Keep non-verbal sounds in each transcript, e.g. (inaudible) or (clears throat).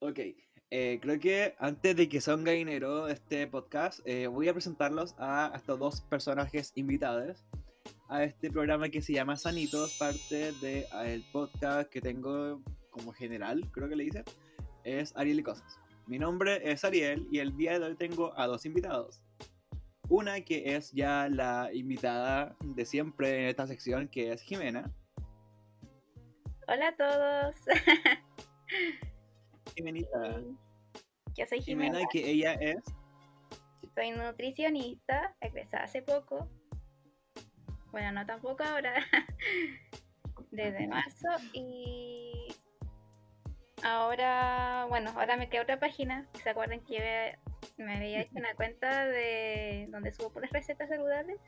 Ok, eh, creo que antes de que un gallinero este podcast, eh, voy a presentarlos a estos dos personajes invitados a este programa que se llama Sanitos, parte del podcast que tengo como general, creo que le dicen, es Ariel y Cosas. Mi nombre es Ariel y el día de hoy tengo a dos invitados. Una que es ya la invitada de siempre en esta sección, que es Jimena. Hola a todos. (laughs) Jimenita. Yo soy Jimena. Jimena, que ella es. Soy nutricionista, egresada hace poco. Bueno, no tampoco ahora. (laughs) Desde marzo. Y ahora, bueno, ahora me queda otra página. ¿Se acuerdan que me había hecho una cuenta de donde subo puras recetas saludables?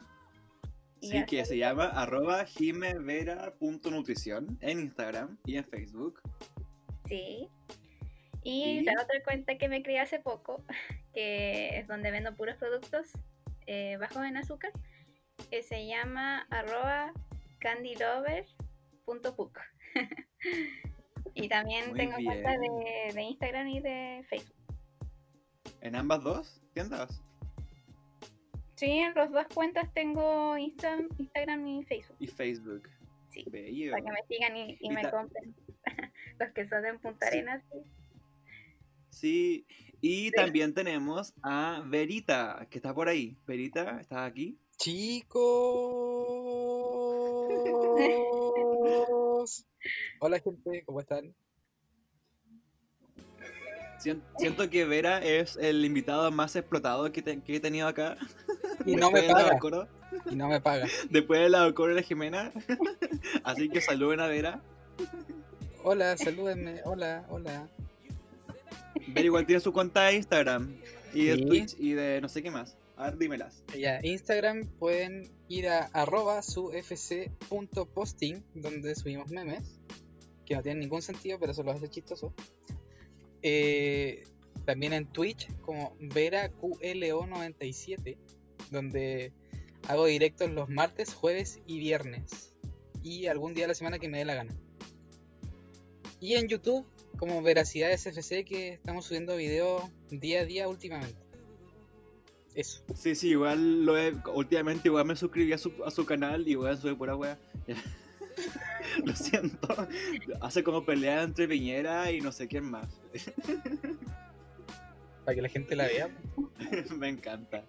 Y Sí, que se llama arroba jimevera.nutrición en Instagram y en Facebook. Sí. Y la otra cuenta que me creé hace poco, (laughs) que es donde vendo puros productos eh, bajos en azúcar, que se llama arroba candylover.book. (laughs) y también Muy tengo cuenta de, de Instagram y de Facebook. ¿En ambas dos tiendas? Sí, en las dos cuentas tengo Insta, Instagram y Facebook. Y Facebook. Sí, Bello. para que me sigan y, y Y me compren. (laughs) Los que son en Punta. Arenas. sí. Sí, y también tenemos a Verita, que está por ahí. Verita, ¿estás aquí? Chicos. (laughs) Hola gente, ¿cómo están? Sien- Siento que Vera es el invitado más explotado que, te- que he tenido acá. (laughs) Y no me de paga, y no me paga. (laughs) Después de la Coro y la Jimena. Así que saluden a Vera. Hola, salúdenme, hola, hola. Vera igual tiene su cuenta de Instagram y de Sí. Twitch y de no sé qué más. A ver, dímelas. Ya, Instagram pueden ir a arroba sufc.posting, donde subimos memes, que no tienen ningún sentido, pero eso lo hace chistoso. Eh, también en Twitch, como VeraQLO97, donde hago directos los martes, jueves y viernes. Y algún día de la semana que me dé la gana. Y en YouTube, como Veracidad SFC, que estamos subiendo videos día a día últimamente. Eso. Sí, sí, igual lo he, últimamente igual me suscribí a su, a su canal y igual soy pura wea. (laughs) lo siento. Hace como pelea entre Piñera y no sé quién más. Para que la gente la vea. (laughs) me encanta.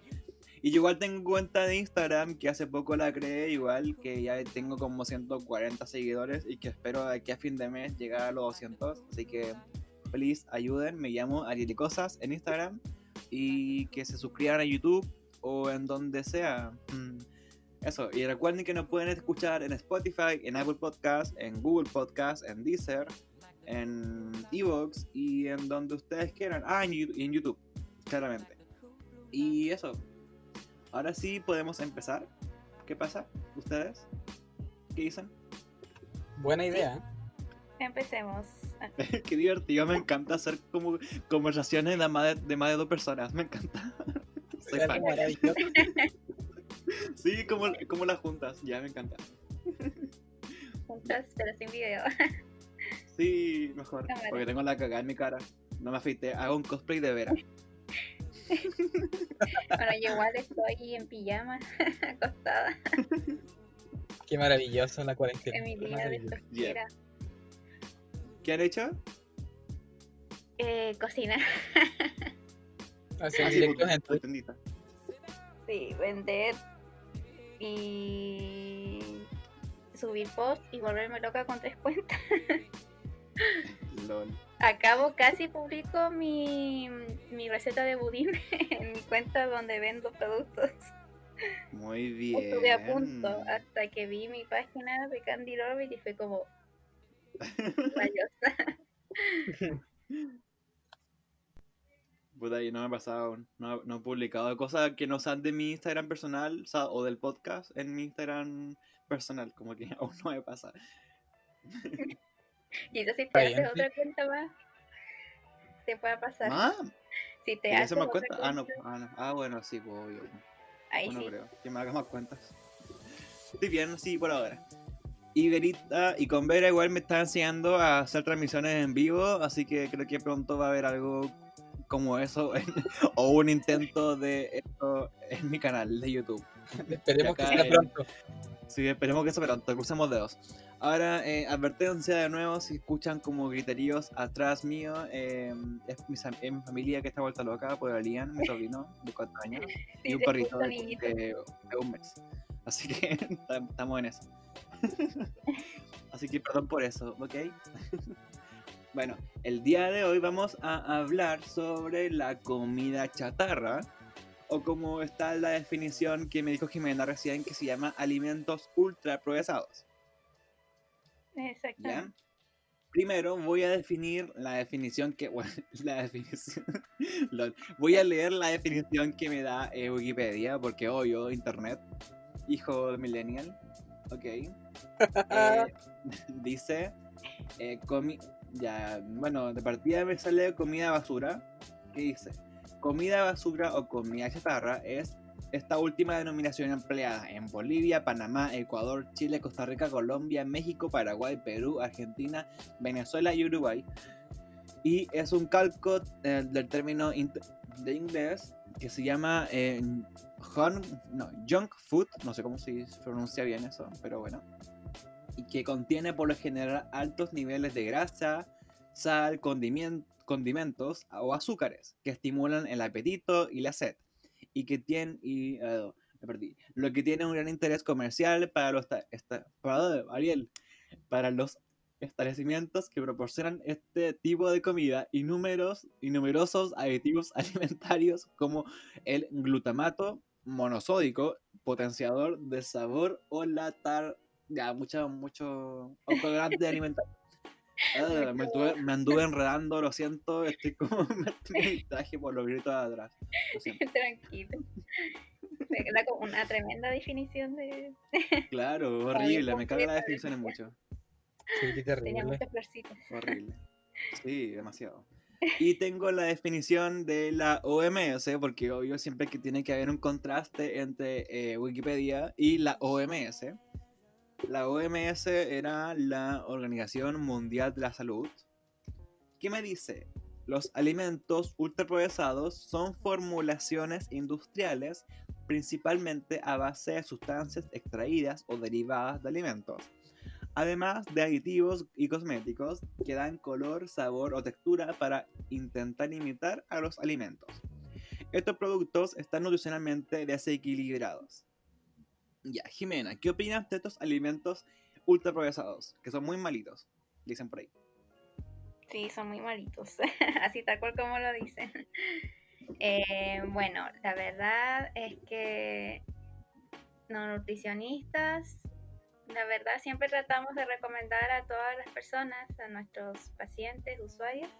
Y yo igual tengo cuenta de Instagram que hace poco la creé, igual que ya tengo como 140 seguidores y que espero de aquí a fin de mes llegar a los 200. Así que, please, ayuden. Me llamo Ariel Cosas en Instagram y que se suscriban a YouTube o en donde sea. Mm, Eso, y recuerden que nos pueden escuchar en Spotify, en Apple Podcast, en Google Podcast, en Deezer, en Evox y en donde ustedes quieran. Ah, en YouTube, claramente. Y eso. Ahora sí podemos empezar. ¿Qué pasa? ¿Ustedes? ¿Qué dicen? Buena idea. Empecemos. (laughs) Qué divertido, me encanta hacer como conversaciones de más de, de más de dos personas. Me encanta. (laughs) Soy fan. (laughs) Sí, como, como las juntas. Ya me encanta. Juntas, pero sin video. Sí, mejor. Porque tengo la cagada en mi cara. No me afeité. Hago un cosplay de Vera. (laughs) Bueno, yo igual estoy en pijama, (laughs) acostada, Qué maravilloso la cuarentena. en mi qué día de flojera. ¿Qué han hecho? Eh, cocina. (laughs) Hacer Ah, sí, directos en. Sí, vender y subir post y volverme loca con tres cuentas. Lol. Acabo casi publico mi, mi receta de budín (laughs) en mi cuenta donde vendo productos. Muy bien. Estuve a punto hasta que vi mi página de Candy Orbit y fue como. (laughs) Puta, y no me ha pasado. No, no he publicado cosas que no sean de mi Instagram personal o, sea, o del podcast en mi Instagram personal. Como que (laughs) aún no me pasa. (laughs) Y entonces si te haces otra cuenta más, te puede pasar. ¿Ah? Si te ¿Y haces hace más? Ah, no. cuenta, Ah, no. Ah, bueno, sí, pues obvio. Ahí Bueno, sí. creo. Que me haga más cuentas. Estoy bien, sí, por ahora. Y Verita y con Vera igual me está enseñando a hacer transmisiones en vivo, así que creo que pronto va a haber algo como eso (laughs) o un intento de esto en mi canal de YouTube. Esperemos que sea en- pronto. Sí, esperemos que eso pronto, crucemos dedos. Ahora, eh, advertencia de nuevo, si escuchan como griteríos atrás mío, eh, es, mi, sam- es mi familia que está vuelta loca por Alian, mi sobrino de 4 años, (laughs) y un perrito de, de- de un mes. Así que (laughs) tam- estamos en eso. (laughs) Así que perdón por eso, ¿ok? bueno, el día de hoy vamos a hablar sobre la comida chatarra, o como está la definición que me dijo Jimena recién, que se llama alimentos ultra procesados. ¿ya? Exactamente. Primero voy a definir la definición que. (laughs) Bueno, la definición. (laughs) lol. voy a leer la definición que me da eh, Wikipedia, porque obvio, internet, hijo de millennial. Ok. Eh, (laughs) dice. eh, comi ya, bueno, de partida me sale comida basura. ¿Qué dice? Comida basura o comida chatarra es esta última denominación empleada en Bolivia, Panamá, Ecuador, Chile, Costa Rica, Colombia, México, Paraguay, Perú, Argentina, Venezuela y Uruguay. Y es un calco eh, del término de inglés que se llama eh, junk, no, junk food, no sé cómo se pronuncia bien eso, pero bueno. Y que contiene por lo general altos niveles de grasa, sal, condimien- condimentos o azúcares que estimulan el apetito y la sed. Y que tienen, y, eh, perdí, lo que tiene un gran interés comercial para los, esta- esta- para, Ariel, para los establecimientos que proporcionan este tipo de comida y, números, y numerosos aditivos (laughs) alimentarios como el glutamato monosódico, potenciador de sabor o la tar... Ya, mucho, mucho colorante (laughs) alimentario. Ah, me, anduve enredando, lo siento, estoy como (laughs) me distraje por los gritos de atrás. (laughs) Tranquilo. Me queda como una tremenda definición de. (laughs) Claro, horrible, me cago en las completa. definiciones mucho. Sí, qué Tenía terrible. muchas florcitas. Horrible. Sí, demasiado. Y tengo la definición de la OMS, porque obvio siempre que tiene que haber un contraste entre eh, Wikipedia y la OMS. La OMS era la Organización Mundial de la Salud. ¿Qué me dice? Los alimentos ultraprocesados son formulaciones industriales principalmente a base de sustancias extraídas o derivadas de alimentos además de aditivos y cosméticos que dan color, sabor o textura para intentar imitar a los alimentos. Estos productos están nutricionalmente desequilibrados. Ya, Jimena, ¿qué opinas de estos alimentos ultraprocesados? Que son muy malitos, dicen por ahí. Sí, son muy malitos. (laughs) Así tal cual como lo dicen. Eh, bueno, la verdad es que los nutricionistas, la verdad siempre tratamos de recomendar a todas las personas, a nuestros pacientes, usuarios,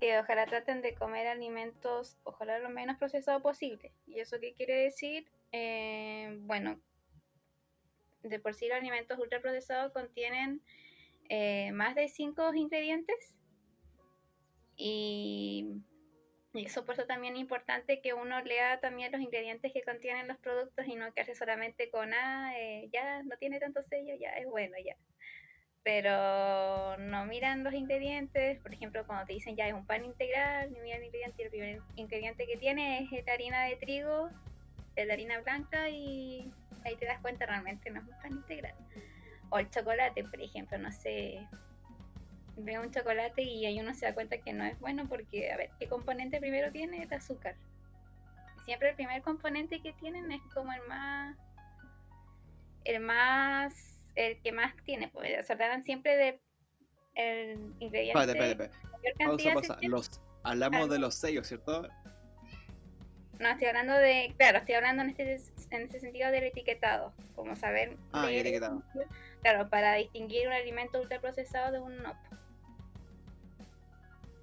que ojalá traten de comer alimentos, ojalá lo menos procesado posible. ¿Y eso qué quiere decir? Eh, bueno, de por sí los alimentos ultraprocesados contienen eh, más de 5 ingredientes y, eso por eso también es importante que uno lea también los ingredientes que contienen los productos y no quedarse solamente con, ah, eh, ya no tiene tanto sello, ya es bueno, ya. Pero no miran los ingredientes, por ejemplo, cuando te dicen ya es un pan integral, ni miran el ingrediente, el primer ingrediente que tiene es la harina de trigo, es la harina blanca y ahí te das cuenta realmente no es un pan integral. O el chocolate, por ejemplo, no sé, ve un chocolate y ahí uno se da cuenta que no es bueno porque, a ver, ¿qué componente primero tiene? El azúcar. Siempre el primer componente que tienen es como el más, el más, el que más tiene, pues se hablan siempre de el ingrediente Pausa, pausa. se tiene. Los, hablamos de los sellos, ¿cierto? No, estoy hablando de, claro, estoy hablando en este, en este sentido del etiquetado, como saber Ah, leer el etiquetado. Claro, para distinguir un alimento ultraprocesado de un no.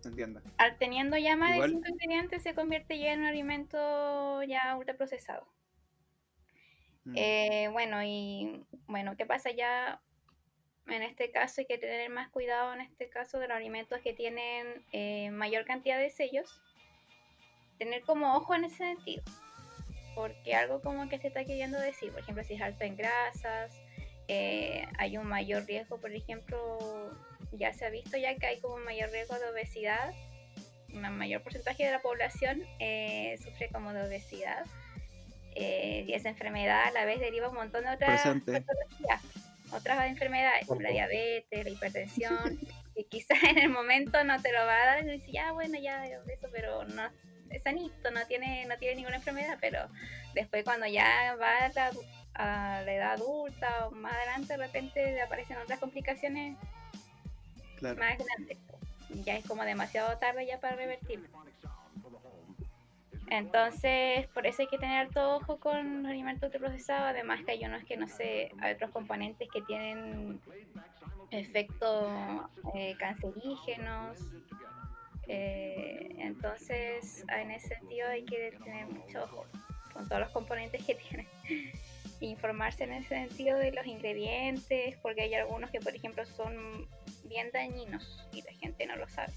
Entiendo. Al teniendo ya más Igual- de 5 ingredientes se convierte ya en un alimento ya ultraprocesado. Mm. Eh, bueno, y bueno, ¿qué pasa ya? En este caso hay que tener más cuidado en este caso de los alimentos que tienen eh, mayor cantidad de sellos. Tener como ojo en ese sentido. Porque algo como que se está queriendo decir, por ejemplo, si es alto en grasas, eh, hay un mayor riesgo, por ejemplo, ya se ha visto ya que hay como un mayor riesgo de obesidad, un mayor porcentaje de la población eh, sufre como de obesidad. eh, y esa enfermedad a la vez deriva un montón de otras patologías, otras enfermedades, como la diabetes, la hipertensión, (laughs) que quizás en el momento no te lo va a dar y dices, ya bueno, ya eso, pero no sanito, no tiene, no tiene ninguna enfermedad, pero después cuando ya va a la, a la edad adulta o más adelante, de repente le aparecen otras complicaciones Claro. más grandes. Ya es como demasiado tarde ya para revertirlo. Entonces, por eso hay que tener todo ojo con los alimentos ultraprocesados. Además que hay unos que no sé, hay otros componentes que tienen efectos eh, cancerígenos. Eh, entonces, en ese sentido hay que tener mucho ojo con todos los componentes que (laughs) tienen. Informarse en ese sentido de los ingredientes, porque hay algunos que, por ejemplo, son bien dañinos y la gente no lo sabe.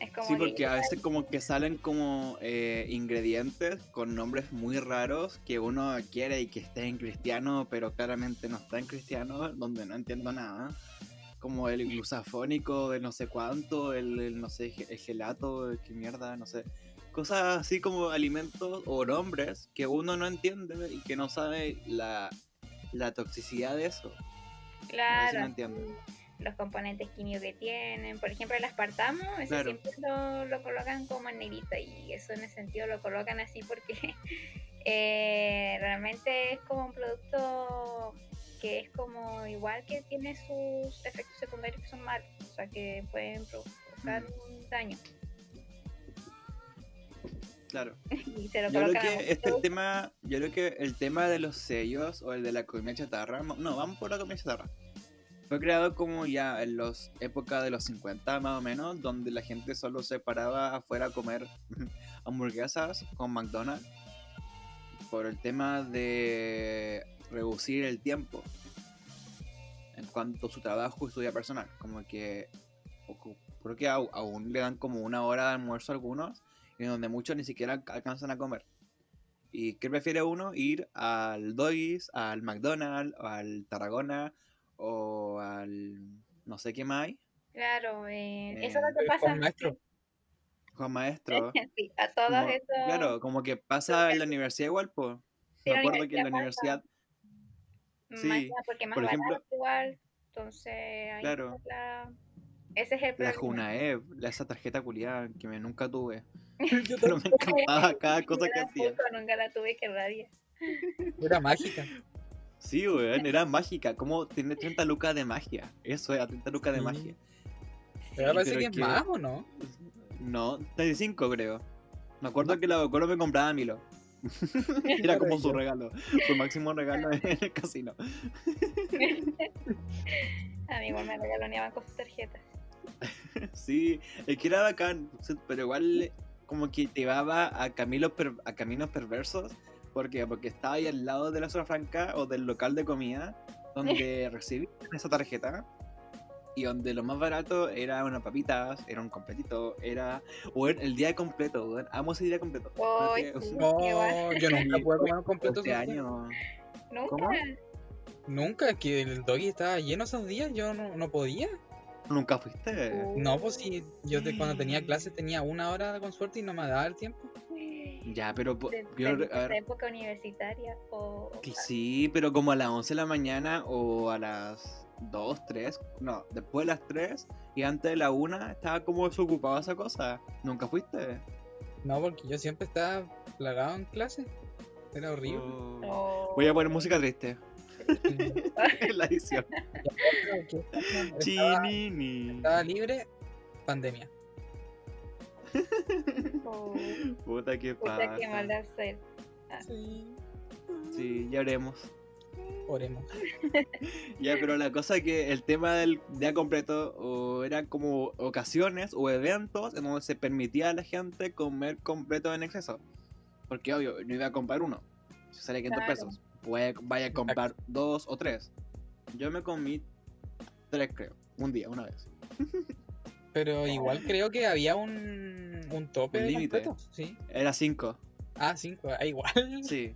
Es como Sí, que porque a veces como que salen como eh, ingredientes con nombres muy raros que uno quiere y que esté en cristiano, pero claramente no está en cristiano, donde no entiendo nada. Como el glusafónico de no sé cuánto, el, el no sé, el gelato, el qué mierda, no sé. Cosas así como alimentos o nombres que uno no entiende y que no sabe la, la toxicidad de eso. Si Claro, me los componentes químicos que tienen. Por ejemplo, el aspartamo, Claro. siempre lo, lo colocan como en negrita y eso en ese sentido lo colocan así porque (laughs) eh, realmente es como un producto que es como igual que tiene sus efectos secundarios que son malos, o sea que pueden provocar un daño Claro. (laughs) y se lo Yo creo que este el tema, yo creo que el tema de los sellos o el de la comida chatarra, no, no, vamos por la comida chatarra. Fue creado como ya en los épocas de los 50 más o menos, donde la gente solo se paraba afuera a comer (laughs) hamburguesas con McDonald's por el tema de reducir el tiempo en cuanto a su trabajo y su vida personal. Como que creo que aún le dan como una hora de almuerzo a algunos y donde muchos ni siquiera alca- alcanzan a comer. ¿Y qué prefiere uno? Ir al Doggies, al McDonald's, o al Tarragona o al no sé qué más hay, Claro, eh, Eh, eso es lo que pasa. Juan Maestro. Juan Maestro. (laughs) Sí, a todos Como- esos. Claro, como que pasa en la universidad igual, pues. Sí, Me acuerdo que en la universidad Sí, nada porque más por barato ejemplo- igual. Entonces, ahí Claro. está la- ese es el la problema. Junaev, la- esa tarjeta culiada que me nunca tuve. (laughs) Yo (laughs) Pero me encantaba cada cosa que hacía. nunca la tuve que rabia. (laughs) Era mágica. Sí, weón, era mágica. Como tiene 30 lucas de magia. Eso era 30 lucas de magia. Pero ahora parece pero que es más, ¿o no? No, 35 creo. Me acuerdo que la Bocolo me compraba a Milo. (laughs) Era como su regalo, su máximo regalo en el casino. (laughs) A mí igual me regaloneaban con sus tarjetas. (laughs) Sí, es que era bacán, pero igual como que te llevaba a, caminos per- a caminos perversos. ¿Por qué? Porque estaba ahí al lado de la zona franca o del local de comida donde recibían esa tarjeta y donde lo más barato era unas papitas, era un completito, era weón, el día completo, weón. amo ese día completo. Ay, que- sí. No, yo nunca pude comer un completo Este año. Nunca. ¿Cómo? Nunca, que el doggy estaba lleno esos días, yo no, no podía. ¿Nunca fuiste? No, pues si yo de cuando tenía clases tenía una hora con suerte y no me daba el tiempo. Ya, pero De, yo, de a ver, esa época universitaria o que sí, pero como a las 11 de la mañana o a las 2, 3, no, después de las 3 y antes de la 1 estaba como desocupado esa cosa. ¿Nunca fuiste? No, porque yo siempre estaba plagado en clase. Era horrible. Oh. Voy a poner música triste en (laughs) la edición. estaba, Chinini. estaba libre, pandemia. Puta que Puta pasa. que mala. Sí. Sí, ya haremos. Oremos. (laughs) Ya, pero la cosa es que el tema del día completo o era como ocasiones o eventos en donde se permitía a la gente comer completo en exceso. Porque obvio, no iba a comprar uno. Si sale 500 Claro. pesos, puede, vaya a comprar dos o tres. Yo me comí tres, creo. Un día, una vez. (laughs) Pero igual creo que había un, un tope Un de límite. Sí. Era cinco. Ah, cinco. Ah, igual. Sí.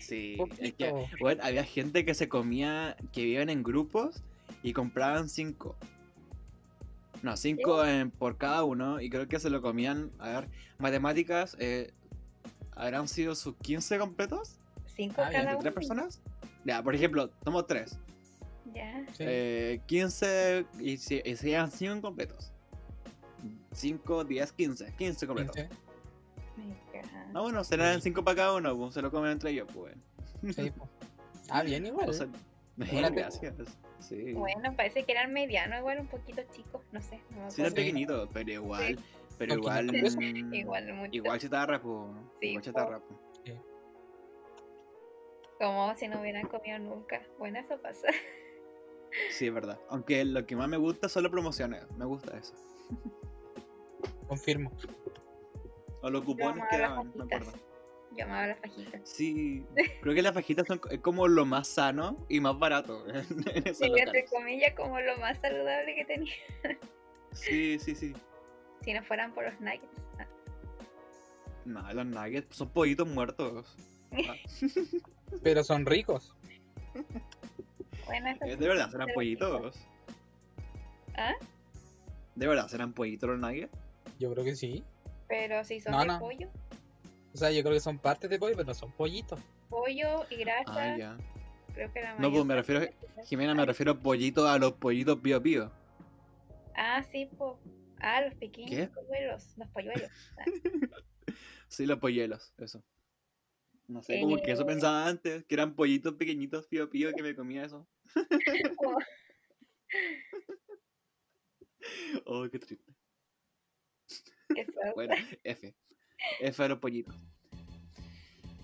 Sí, es que, bueno, había gente que se comía, que vivían en grupos y compraban cinco. No, cinco en- por cada uno y creo que se lo comían, a ver, matemáticas, eh, ¿habrán sido sus 15 completos? Cinco Ah, cada ¿De uno. tres personas? Ya, por ejemplo, tomamos tres. Ya. Eh, 15 y si y serían 5 completos. 5, 10, 15. 15 completos. 15. Ah, bueno, serán 5 para cada uno, pues, se lo comen entre ellos, pues. Sí, po. Ah, bien (laughs) igual. O sea, (laughs) Órale. gracias. Sí. Bueno, parece que eran medianos, igual un poquito chicos, no sé. No Sí, era acuerdo. pequeñito, pero igual. Pero igual. 500 (laughs) Igual mucho. Igual chatarra, pues. Sí, igual chatarra, pues. Como si no hubieran comido nunca. Bueno, eso pasa. Sí, es verdad. Aunque lo que más me gusta son las promociones. Me gusta eso. Confirmo. O los cupones que las daban, me fajitas. acuerdo. Yo amaba las fajitas. Sí, creo que las fajitas son como lo más sano y más barato (laughs) en Sí, entre comillas, como lo más saludable que tenía. Sí, sí, sí. Si no fueran por los nuggets. Ah, No, los nuggets son pollitos muertos. Ah, (laughs) Pero son ricos. Bueno, eso eh, de verdad, serán pollitos. ¿Ah? ¿De verdad serán pollitos los nuggets? Yo creo que sí. Pero si son No, de no. pollo, O sea, yo creo que son partes de pollo, pero no son pollitos. pollo y grasa, Ah, ya. creo que la No, pues me refiero, las Jimena, me refiero a pollitos a los pollitos pío pío. Ah, sí, po. Ah, los pequeños ¿Qué? polluelos, los polluelos. Ah, (laughs) Sí, los polluelos, eso. No sé, como que eso Eh. pensaba antes, que eran pollitos pequeñitos pío pío que me comía eso. (laughs) (laughs) Oh, qué triste. (laughs) Bueno, F. F de los pollitos.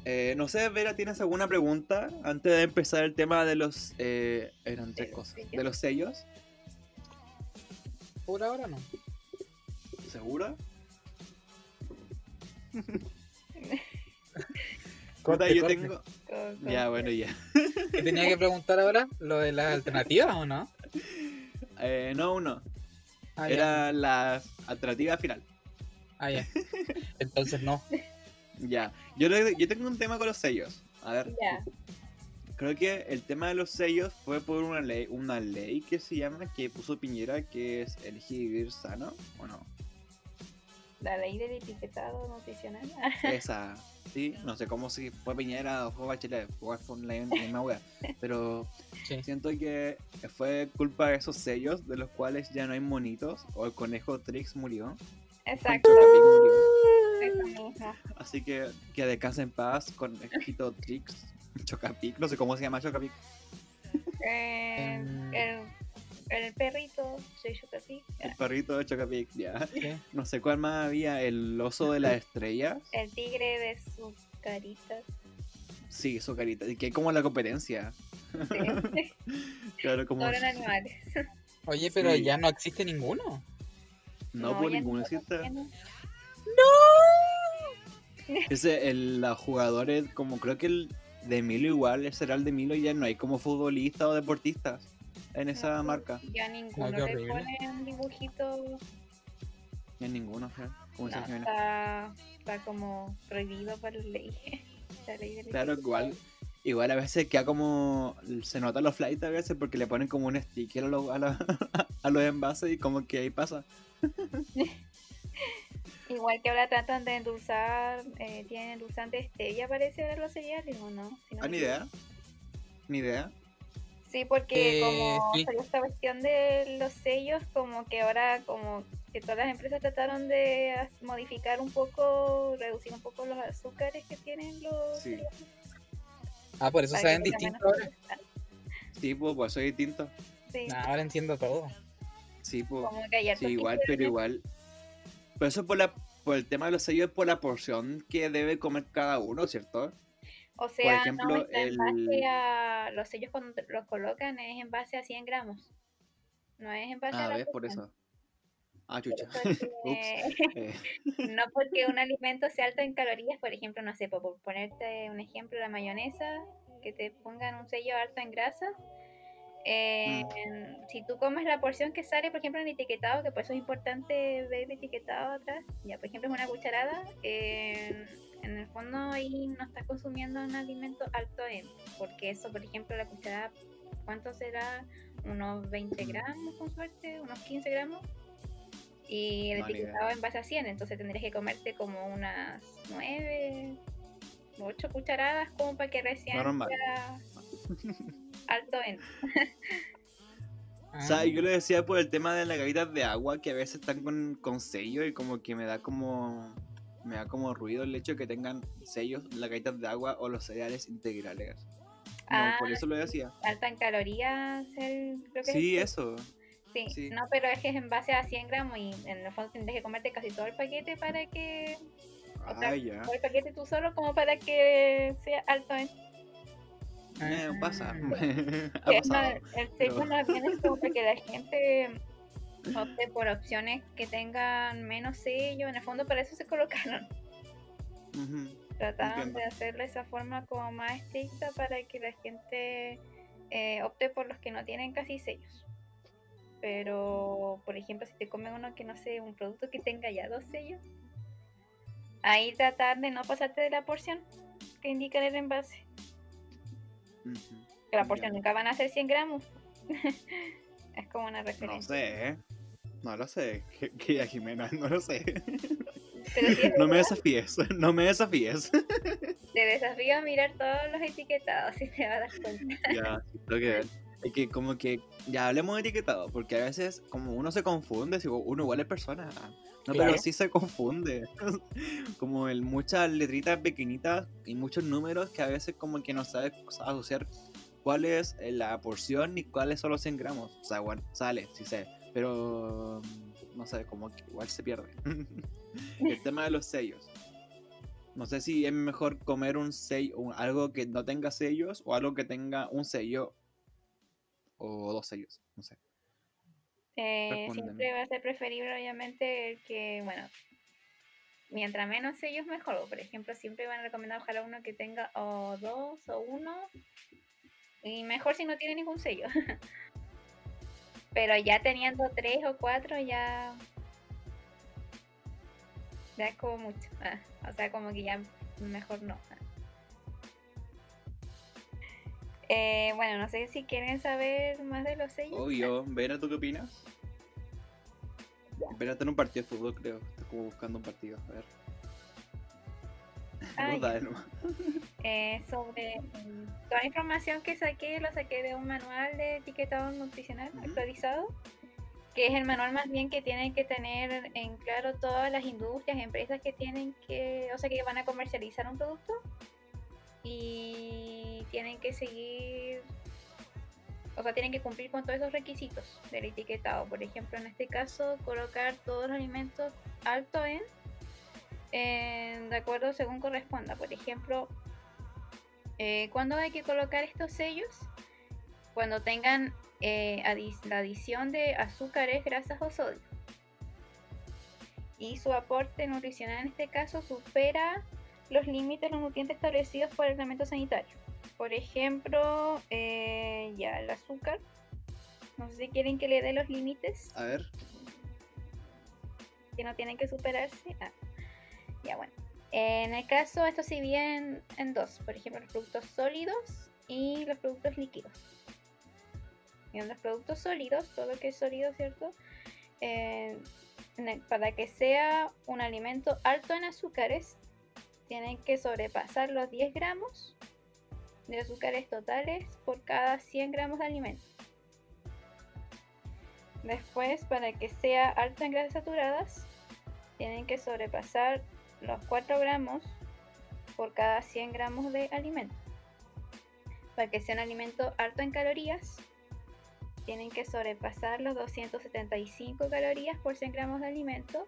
Eh, no sé, Vera, ¿tienes alguna pregunta antes de empezar el tema de los... eh, eran ¿De tres los cosas. sellos? ¿De los sellos? Por ahora no. ¿Segura? (laughs) Corte, Puta, yo corte. tengo... (laughs) Ya, bueno, ya. ¿Qué tenía que preguntar ahora? ¿Lo de las alternativas o no? Eh, no, uno. Ah, ya. Era la alternativa final. Ah, ya. (laughs) Entonces no. Ya. Yo, yo tengo un tema con los sellos. A ver, Ya, creo que el tema de los sellos fue por una ley, una ley que se llama, que puso Piñera, que es elegir vivir sano, ¿o no? la ley del etiquetado nutricional. (laughs) Esa, sí, no sé cómo si fue Piñera o fue Bachelet, fue la misma wea, (laughs) pero Sí. siento que fue culpa de esos sellos de los cuales ya no hay monitos, o el conejo Trix murió, Exacto, así que que descanse en paz, conejito Trix, Chocapic, no sé cómo se llama Chocapic, Eh, Em. el, el perrito, soy Chocapic. el perrito de Chocapic, ya, no sé cuál más había, el oso de las estrellas, El tigre de sus caritas. sí, su carita, y que hay como la competencia, Sí. (laughs) claro, como, Todos eran animales. Oye, pero Sí. ya no existe ninguno. No por ya ninguno no, existe. ya no. Ese, el, los jugadores, como creo que el de Milo igual, será el de Milo, ya no hay como futbolistas o deportistas en esa No, marca. Ya ninguno qué le horrible. pone un dibujito. En ninguno, ¿eh? como No, está, está como prohibido por ley. La ley (laughs) Claro, igual, igual a veces queda como, se nota los flights a veces porque le ponen como un sticker a, la- (laughs) a los envases y como que ahí pasa. (laughs) Igual que ahora tratan de endulzar, eh, tienen endulzante stevia parece ahora los cereales o no. Si no Ah, ni idea. Ni idea. Sí, porque Eh, como sí. salió esta cuestión de los sellos, como que ahora como que todas las empresas trataron de modificar un poco, reducir un poco los azúcares que tienen los Sí. Ah, por eso saben que tengan distinto menos ahora. Sí, pues, pues soy distinto. Sí, Nah, ahora entiendo todo. Sí, pues. Sí, igual, tipos de pero igual. Pero eso por, la, por el tema de los sellos, por la porción que debe comer cada uno, ¿cierto? O sea, ejemplo, no está en base el- a los sellos cuando los colocan es en base a 100 gramos. No es en base a Ah, la ves, por eso. Ah, Por chucha. es (laughs) (laughs) Eh, no porque un alimento sea alto en calorías, por ejemplo, no sé, por por ponerte un ejemplo, la mayonesa, que te pongan un sello alto en grasa, eh, si tú comes la porción que sale, por ejemplo, en el etiquetado, que por eso es importante ver el etiquetado atrás, ya por ejemplo es una cucharada, eh, en el fondo ahí no estás consumiendo un alimento alto en, porque eso, por ejemplo, la cucharada, ¿cuánto será? Unos 20 gramos con suerte, unos 15 gramos. Y el etiquetado en base a 100, entonces tendrías que comerte como unas 9, 8 cucharadas como para que recién Normal. sea (laughs) alto en. Ah, O sea, yo lo decía por el tema de las galletas de agua que a veces están con, con sello y como que me da como me da como ruido el hecho de que tengan sellos las galletas de agua o los cereales integrales. Como Ah, por eso lo decía. alta en calorías, el, creo que Sí, es. eso. Sí, sí. no, pero es que es en base a 100 gramos y en el fondo tendrías que comerte casi todo el paquete para que. O sea, Ah, ya. todo el paquete tú solo, como para que sea alto en. Eh, pasa. (laughs) ah, es más- pasado. el sello más bien es como que la gente opte por opciones que tengan menos sello. En el fondo, para eso se (laughs) colocaron. Trataron Entiendo. de hacerlo de esa forma como más estricta para que la gente eh, opte por los que no tienen casi sellos. Pero, por ejemplo, si te comes uno que no sé, un producto que tenga ya dos sellos, ahí tratar de no pasarte de la porción que indica el envase. Que la porción nunca van a ser 100 gramos. (laughs) es como una No referencia. sé, ¿eh? No lo sé. Que, que Jimena, no lo sé. (laughs) No me desafíes, no me desafíes. te desafío a mirar todos los etiquetados (laughs) y te vas a dar cuenta. ya, tengo que ver. Es que como que ya hablemos de etiquetado, porque a veces como uno se confunde, si uno igual es persona. No, Claro. pero sí se confunde. (laughs) como el muchas letritas pequeñitas y muchos números que a veces como que no sabes asociar cuál es la porción ni cuáles son los 100 gramos. O sea, bueno, sale, sí sé, pero mm, no sé, como que igual se pierde. (laughs) el tema de los sellos. No sé si es mejor comer un sello, un- algo que no tenga sellos o algo que tenga un sello o dos sellos, no sé. Eh, siempre va a ser preferible, obviamente, el que, bueno, mientras menos sellos mejor. Por ejemplo, siempre van a recomendar ojalá uno que tenga o dos o uno. Y mejor si no tiene ningún sello. (laughs) Pero ya teniendo tres o cuatro, ya. Ya es como mucho. ah, o sea, como que ya mejor no. ah. Eh, bueno, no sé si quieren saber más de los sellos. Obvio, Vera, ¿tú qué opinas? Vera está en un partido de fútbol, creo. Está como buscando un partido. A ver. Ah, (laughs) eh, sobre toda la información que saqué, lo saqué de un manual de etiquetado nutricional actualizado, que es el manual más bien que tienen que tener en claro todas las industrias, empresas que tienen que, o sea, que van a comercializar un producto y tienen que seguir, o sea, tienen que cumplir con todos esos requisitos del etiquetado. Por ejemplo, en este caso, colocar todos los alimentos alto en eh, de acuerdo según corresponda. Por ejemplo, eh, ¿cuándo hay que colocar estos sellos? Cuando tengan eh, la adición de azúcares, grasas o sodio. Y su aporte nutricional en este caso supera los límites, los nutrientes establecidos por el reglamento sanitario. Por ejemplo, eh, ya el azúcar. No sé si quieren que le dé los límites A ver. que no tienen que superarse. Ah, ya bueno. En el caso, esto se divide en, en dos. Por ejemplo, los productos sólidos y los productos líquidos. Y en los productos sólidos, todo lo que es sólido, ¿cierto? Eh, para que sea un alimento alto en azúcares, tienen que sobrepasar los 10 gramos de azúcares totales por cada 100 gramos de alimento. Después, para que sea alto en grasas saturadas, tienen que sobrepasar los 4 gramos por cada 100 gramos de alimento. Para que sea un alimento alto en calorías, tienen que sobrepasar los 275 calorías por 100 gramos de alimento.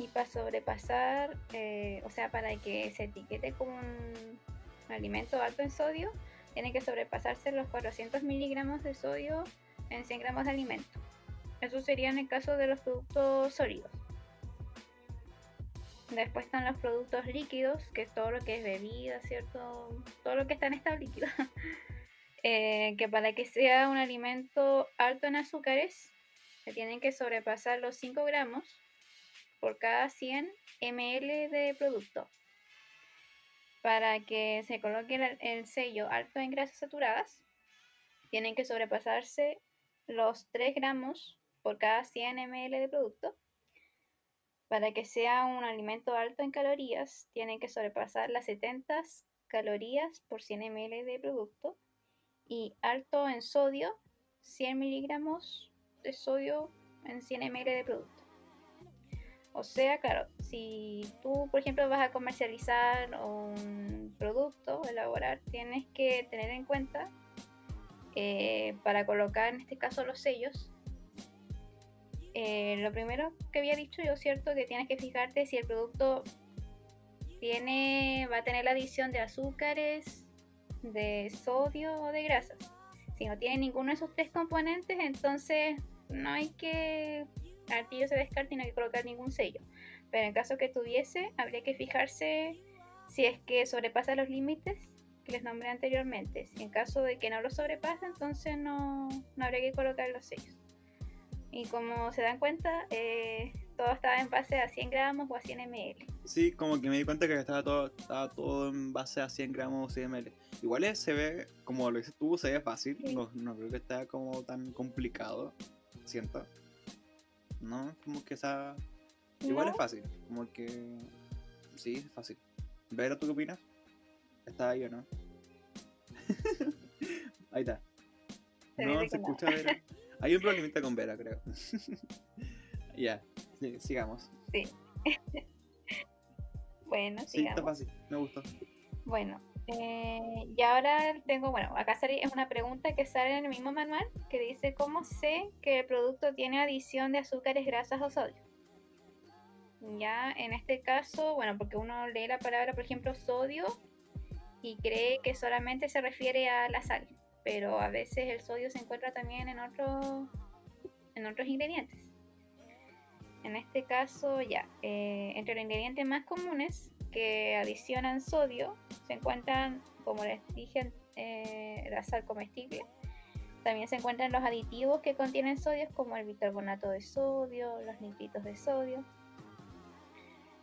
Y para sobrepasar, eh, o sea, para que se etiquete como un alimento alto en sodio, tienen que sobrepasarse los 400 miligramos de sodio en 100 gramos de alimento. Eso sería en el caso de los productos sólidos. Después están los productos líquidos, que es todo lo que es bebida, ¿cierto? Todo lo que está en estado líquido. (laughs) eh, que para que sea un alimento alto en azúcares, se tienen que sobrepasar los 5 gramos por cada 100 ml de producto. Para que se coloque el, el sello alto en grasas saturadas, tienen que sobrepasarse los 3 gramos por cada 100 ml de producto. Para que sea un alimento alto en calorías, tienen que sobrepasar las 70 calorías por 100 ml de producto. Y alto en sodio, 100 miligramos de sodio en 100 ml de producto. O sea, claro, si tú, por ejemplo, vas a comercializar un producto, elaborar, tienes que tener en cuenta eh, para colocar en este caso los sellos. Eh, lo primero que había dicho yo, cierto, que tienes que fijarte si el producto tiene, va a tener la adición de azúcares, de sodio o de grasas. Si no tiene ninguno de esos tres componentes, entonces no hay que artillo se descarta y no hay que colocar ningún sello. Pero en caso que tuviese, habría que fijarse si es que sobrepasa los límites que les nombré anteriormente. Si en caso de que no lo sobrepasa, entonces no, no habría que colocar los sellos. Y como se dan cuenta, eh, todo estaba en base a 100 gramos o a 100 ml. Sí, como que me di cuenta que estaba todo, estaba todo en base a 100 gramos o 100 ml. Igual se ve, como lo dices tú, se ve fácil. Sí. No, no creo que está como tan complicado, siento. No, como que está... Igual ¿No? es fácil, como que... Sí, es fácil. Vera, ¿tú qué opinas? ¿Está ahí o no? (laughs) ahí está. Se no, se no. escucha Vera. Hay un problemita con Vera, creo. (laughs) ya, sí, sigamos. Sí. (laughs) bueno, Sí, está sigamos. fácil, me gustó. Bueno, eh, y ahora tengo, bueno, acá sale- es una pregunta que sale en el mismo manual que dice, ¿cómo sé que el producto tiene adición de azúcares, grasas o sodio? Ya, en este caso, bueno, porque uno lee la palabra, por ejemplo, sodio y cree que solamente se refiere a la sal, pero a veces el sodio se encuentra también en, otro, en otros ingredientes. En este caso, ya, eh, entre los ingredientes más comunes que adicionan sodio se encuentran, como les dije, eh, la sal comestible. También se encuentran los aditivos que contienen sodio, como el bicarbonato de sodio, los nitritos de sodio,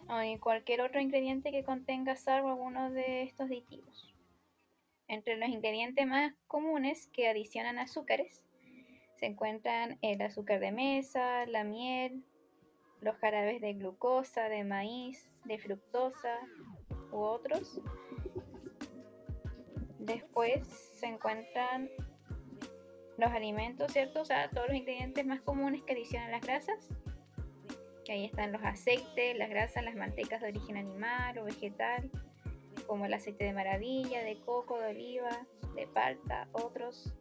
o y cualquier otro ingrediente que contenga sal o alguno de estos aditivos. Entre los ingredientes más comunes que adicionan azúcares se encuentran el azúcar de mesa, la miel, los jarabes de glucosa, de maíz, de fructosa u otros. Después se encuentran los alimentos, ¿cierto? O sea, todos los ingredientes más comunes que adicionan las grasas. Que ahí están los aceites, las grasas, las mantecas de origen animal o vegetal, como el aceite de maravilla, de coco, de oliva, de palta, otros.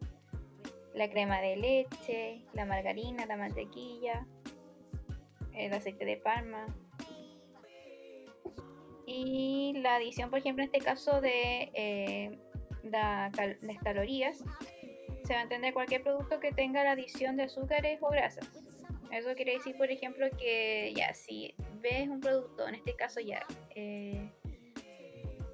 La crema de leche, la margarina, la mantequilla, el aceite de palma. Y la adición, por ejemplo, en este caso de eh, calorías, se va a entender cualquier producto que tenga la adición de azúcares o grasas. Eso quiere decir, por ejemplo, que ya si ves un producto, en este caso ya, eh,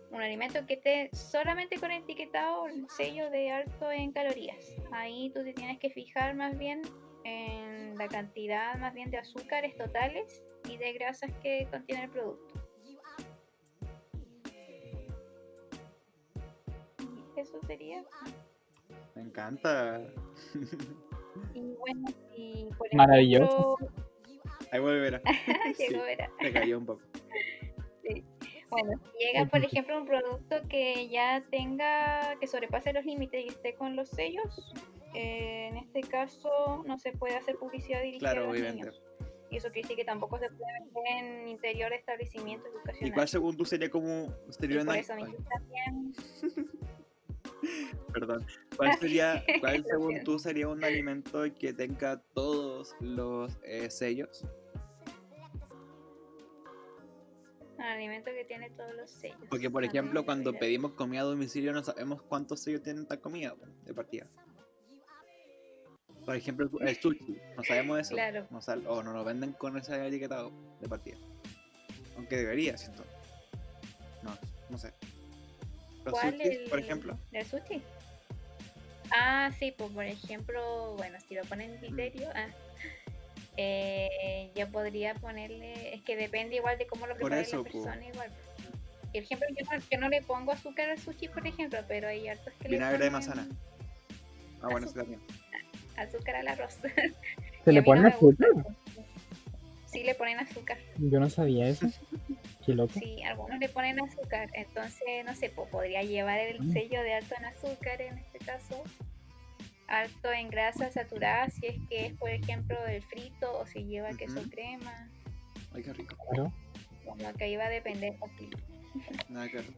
un alimento que esté solamente con etiquetado el sello de alto en calorías, ahí tú te tienes que fijar más bien en la cantidad más bien de azúcares totales y de grasas que contiene el producto. Eso sería. Me encanta. Y bueno, si por Maravilloso. ejemplo- Ahí vuelve Vera. (laughs) Llegó, Sí. Vera. Se cayó un poco. Bueno, si llega por ejemplo un producto que ya tenga, que sobrepase los límites y esté con los sellos, eh, en este caso no se puede hacer publicidad dirigida Claro, a los obviamente. niños. Y eso quiere decir que tampoco se puede vender en interior de establecimientos ¿Y educacionales. cuál según tú sería como... Y Sería por una... eso mismo también Perdón. ¿Cuál (laughs) sería, cuál según tú sería un alimento que tenga todos los eh, sellos? un alimento que tiene todos los sellos. Porque, por A ejemplo, cuando pedimos comida a domicilio no sabemos cuántos sellos tiene esta comida de partida. Por ejemplo, el (laughs) sushi, no sabemos eso. Claro. No sal- o no lo venden con ese etiquetado de partida. Aunque debería, siento. No, no sé. Los ¿Cuál sushis, el, por ejemplo. ¿El sushi? Ah, sí, pues por ejemplo, bueno, si lo ponen en criterio, ah, eh, yo podría ponerle, es que depende igual de cómo lo prepare eso, la po. persona igual. Por ejemplo, yo no, yo no le pongo azúcar al sushi, por ejemplo, pero hay hartos que le Vinagre de ponen manzana. Ah, bueno, sí también. azúcar al arroz. ¿Se le (laughs) pone no gusta, azúcar? pues. Sí, le ponen azúcar. Yo no sabía eso. (laughs) Qué loco. Sí, algunos le ponen azúcar. Entonces, no sé, pues podría llevar el Mm. sello de alto en azúcar en este caso. Alto en grasa saturada, si es que es, por ejemplo, el frito o si lleva queso Ujú. crema. Ay, qué rico. Claro. Como que ahí va a depender. así. Nada ver. (laughs)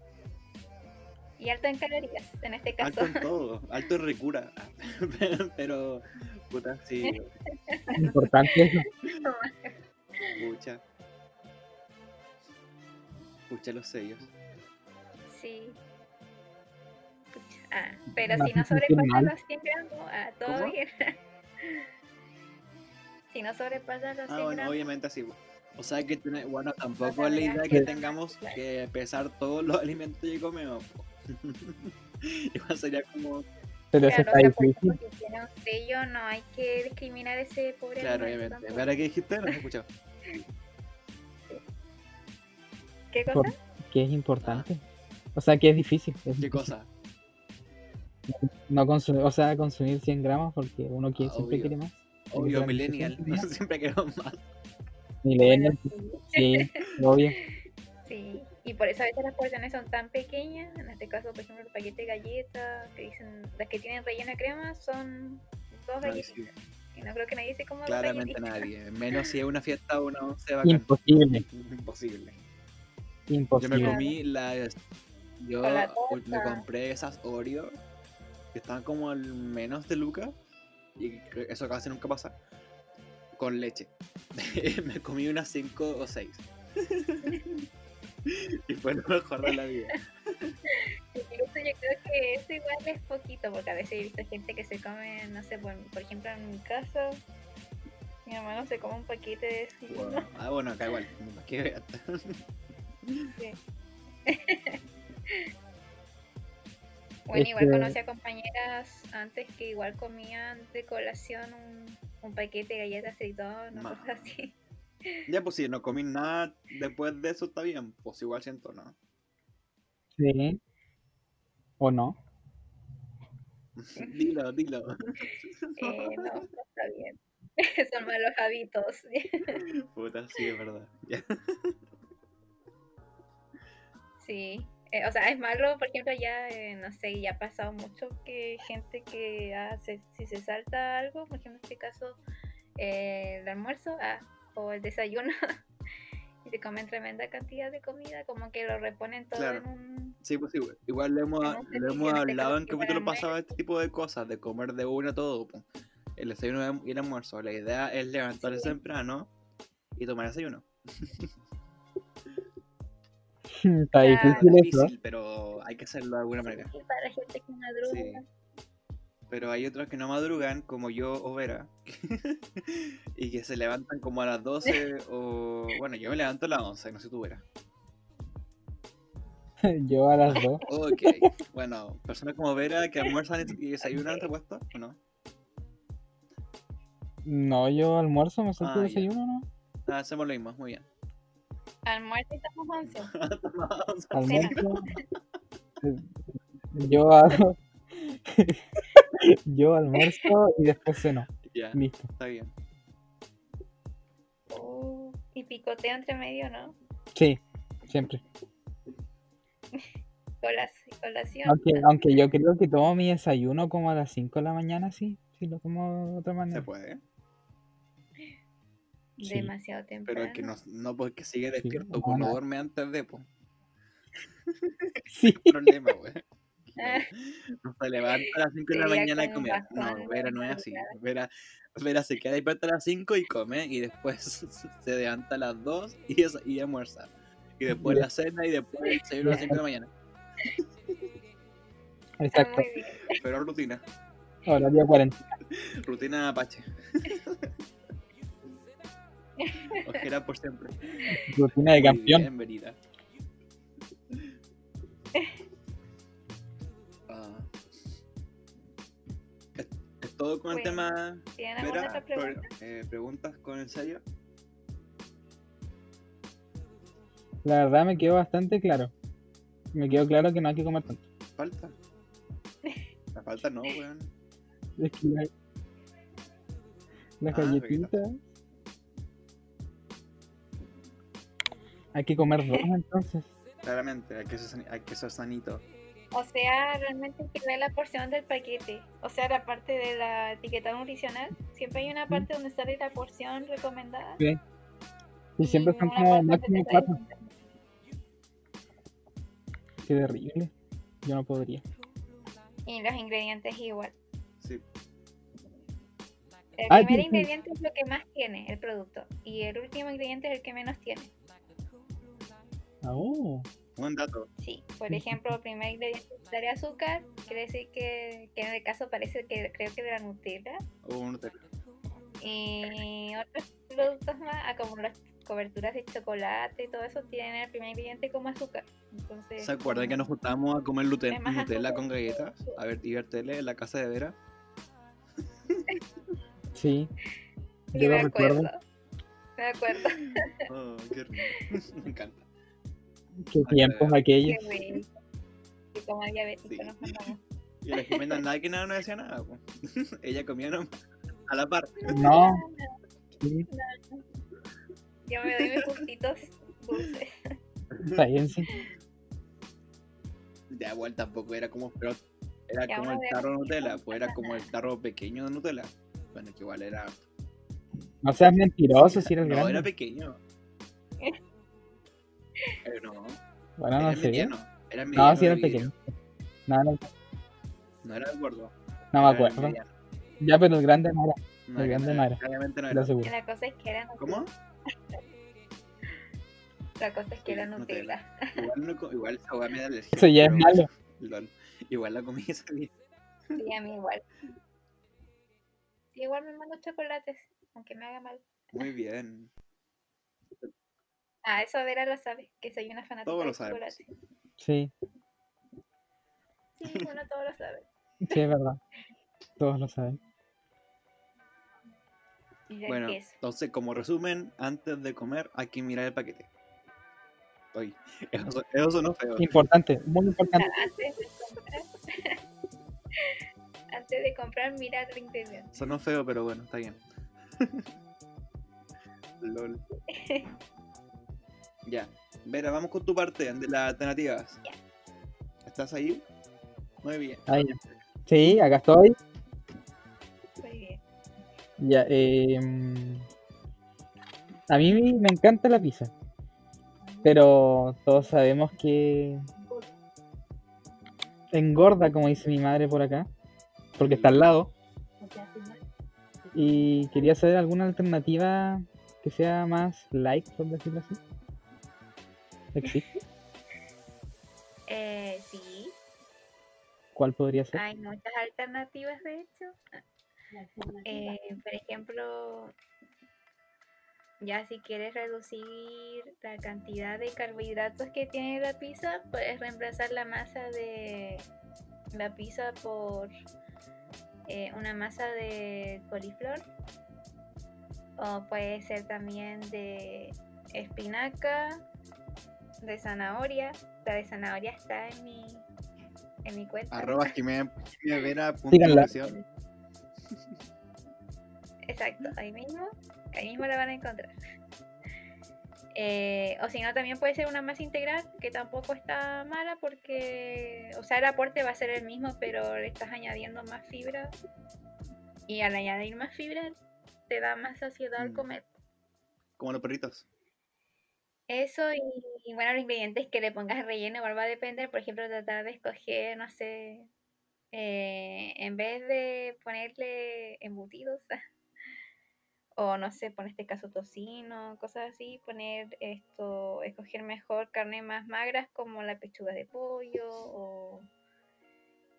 Y alto en calorías, en este caso. Alto en (laughs) todo. Alto en ricura. Pero, puta, sí. Importante eso. Pucha. Pucha los sellos. Sí. Pucha, Ah, pero No si no sobrepasa los 100 gramos, ah, todo ¿Cómo? bien. (laughs) si no sobrepasa los 100 Ah, bueno, gramos, obviamente así. O sea que tiene, bueno, tampoco es la idea que- que tengamos (laughs) que pesar todos los alimentos que comemos. (laughs) Igual sería como, Pero eso Claro, está o sea, por difícil. si tiene un sello, no hay que discriminar a ese pobre claro, obviamente. ¿Verdad que dijiste? No he escuchado. (laughs) ¿Qué cosa? Por- que es importante. O sea, que es difícil. es ¿Qué difícil. cosa? No consumir, o sea, consumir 100 gramos porque uno quiere, Ah, siempre obvio. quiere más. Obvio, millennial. Siempre queremos más. (laughs) Millennial, (laughs) sí, obvio. Y por eso a veces las porciones son tan pequeñas. En este caso, por ejemplo, el paquete de galletas, que dicen, las que tienen relleno de crema son dos Ay, galletitas. sí. Y no creo que nadie se coma dos Claramente nadie. Menos si es una fiesta o una once bacán. Imposible, (laughs) Imposible. Yo me imposible. comí la. Yo la me compré esas Oreo que estaban como al menos de lucas. Y eso casi nunca pasa. Con leche. (laughs) me comí unas 5 o 6. (laughs) (laughs) y fue lo mejor de la vida. Incluso yo creo que eso igual es poquito, porque a veces he visto gente que se come, no sé, por, por ejemplo en mi caso, mi hermano se come un paquete de desayuno. Bueno, ah, bueno, acá igual. ¿Qué veas? (laughs) Bueno, igual que- conocí a compañeras antes que igual comían de colación un, un paquete de galletas aceitón, una Ma. cosa así. Ya, pues si no comí nada después de eso, está bien. Pues igual siento, ¿no? Sí. ¿O no? (laughs) dilo, dilo. (laughs) Eh, no, no está bien. (laughs) Son malos hábitos. Puta, sí, es verdad. Sí, eh, o sea, es malo, por ejemplo, ya, eh, no sé, ya ha pasado mucho que gente que hace, si se salta algo, por ejemplo, en este caso, eh, el almuerzo ah, o el desayuno, (laughs) y se comen tremenda cantidad de comida, como que lo reponen todo Claro. en un... Sí, pues sí, igual lo hemos, Tenemos lo hemos hablado en capítulo pasado este tipo de cosas, de comer de una todo. El desayuno y el almuerzo. La idea es levantarse Sí. temprano y tomar desayuno. (laughs) Está difícil Es eso. difícil, pero hay que hacerlo de alguna manera. Sí, para la gente que madruga. Pero hay otros que no madrugan, como yo o Vera, (laughs) y que se levantan como a las 12 (laughs) o... Bueno, yo me levanto a las 11, no sé tú, Vera. (laughs) Yo a las dos. Ok, bueno, personas como Vera que almuerzan y desayunan, ¿te puesto o no? No, yo almuerzo, me salto Ah, desayuno, ¿no? Ah, hacemos lo mismo, muy bien. Almuerzo y estamos once. Almuerzo. yo hago. Yo almuerzo y después ceno. ya, Listo. está bien. Oh, y picoteo entre medio, ¿no? Sí, siempre. (laughs) Colac- Colación. Aunque, aunque yo creo que tomo mi desayuno como a las 5 de la mañana, sí. Sí, lo como de otra Se manera. puede. Sí. Demasiado temprano. Pero es que no, no porque sigue despierto, no, pues no duerme antes de, pues. (laughs) Sí. Problema, güey. (laughs) No se levanta a las 5 de la mañana a comer. No, Vera no es así. Vera, Vera se queda despierta a las 5 y come, y después (laughs) se levanta a las 2 y, es- y almuerza. Y (laughs) después la cena y después el desayuno a las 5 de la mañana. Exacto. Pero rutina. Horario 40. Rutina Apache. Ojera por siempre. Rutina de campeón. bien, todo con el Bueno, tema. ¿Tienen alguna otra pregunta? pro- eh, preguntas con el sello. La verdad me quedó bastante claro. Me quedó claro que no hay que comer tanto. Falta. (laughs) La falta no, weón. Es que la- las Ah, galletitas. Hay que comer dos (laughs) entonces. Claramente, hay que ser, hay que ser sanito. O sea, realmente hay que ver la porción del paquete. O sea, la parte de la etiqueta nutricional. Siempre hay una parte donde sale la porción recomendada. Sí. Y siempre son una como máximo cuatro. Qué terrible. Yo no podría. Y los ingredientes igual. Sí. El Ah, primer sí, sí. ingrediente es lo que más tiene el producto. Y el último ingrediente es el que menos tiene. Ah, Oh, Buen dato. Sí, por ejemplo, el (laughs) primer ingrediente es azúcar, quiere decir que, que en el caso parece que creo que de la Nutella. O un hotel. Y otros productos más, ah, como las coberturas de chocolate y todo eso, tienen el primer ingrediente como azúcar. Entonces, ¿Se acuerdan que nos juntábamos a comer Nutella azúcar. con galletas? A ver, y ver tele en la casa de Vera. (laughs) sí. Yo me lo recuerdo. acuerdo. Me acuerdo. (laughs) Oh, qué rico. Me encanta. Qué tiempos aquellos. Qué. Y como diabético Sí. nos mandamos. Y la Jimena nada que nada no decía nada. po. (laughs) Ella comía nomás a la par. No. Sí, Yo me doy mis gustitos dulces. está bien, sí. Ya igual tampoco era como pero era Ya como el tarro de Nutella, no pues era como el tarro pequeño de Nutella. Bueno, que igual era. No seas mentiroso si eres no, era grande. pequeño. (laughs) Pero no, Bueno, era no sé. mediano. Era mediano. No, si era pequeño. No, no, No era el gordo. no me acuerdo. Ya, pero el grande no era, No El era, grande no era. Claramente no era. La cosa es que era Nutella. ¿Cómo? (laughs) La cosa es que era Sí, Nutella. Igual, no, igual esa hueá me da alergia. Eso ya es malo. lol. Igual la comí ese día. Sí, a mí igual. (laughs) Sí, igual me mando chocolates, aunque me haga mal. Muy bien. Ah, eso Vera lo sabe, que soy una fanática Todos lo chocolate. Sí, Sí, uno todo lo sabe. (laughs) sí, es verdad. Todos lo saben. Bueno, entonces, como resumen, antes de comer hay que mirar el paquete. Oye, (laughs) eso, son- eso (laughs) sonó feo. Importante, muy importante. Antes de comprar, antes de comprar, el ingrediente. Sonó feo, pero bueno, está bien. Lol. Ya. Vera, vamos con tu parte de las alternativas. Ya. ¿Estás ahí? Muy bien. Ahí ya. Sí, acá estoy. Muy bien. Ya, eh, a mí me encanta la pizza, pero todos sabemos que engorda, como dice mi madre por acá, porque está al lado. Y quería saber alguna alternativa que sea más light, por decirlo así. ¿Existe? Eh, sí, ¿Cuál podría ser? hay muchas alternativas de hecho. Eh, por ejemplo, ya si quieres reducir la cantidad de carbohidratos que tiene la pizza, puedes reemplazar la masa de la pizza por eh, una masa de coliflor. O puede ser también de espinaca, de zanahoria. La de zanahoria está en mi, en mi cuenta. Arroba Jimena. Exacto, ahí mismo, ahí mismo la van a encontrar. Eh, o si no, también puede ser una masa integral, que tampoco está mala porque, o sea, el aporte va a ser el mismo, pero le estás añadiendo más fibra. Y al añadir más fibra, te da más saciedad al Mm. comer. Como los perritos. Eso y, bueno, los ingredientes que le pongas relleno igual va a depender. Por ejemplo, tratar de escoger, no sé, eh, en vez de ponerle embutidos, (laughs) o no sé, por este caso tocino, cosas así, poner esto, escoger mejor carne más magras como la pechuga de pollo o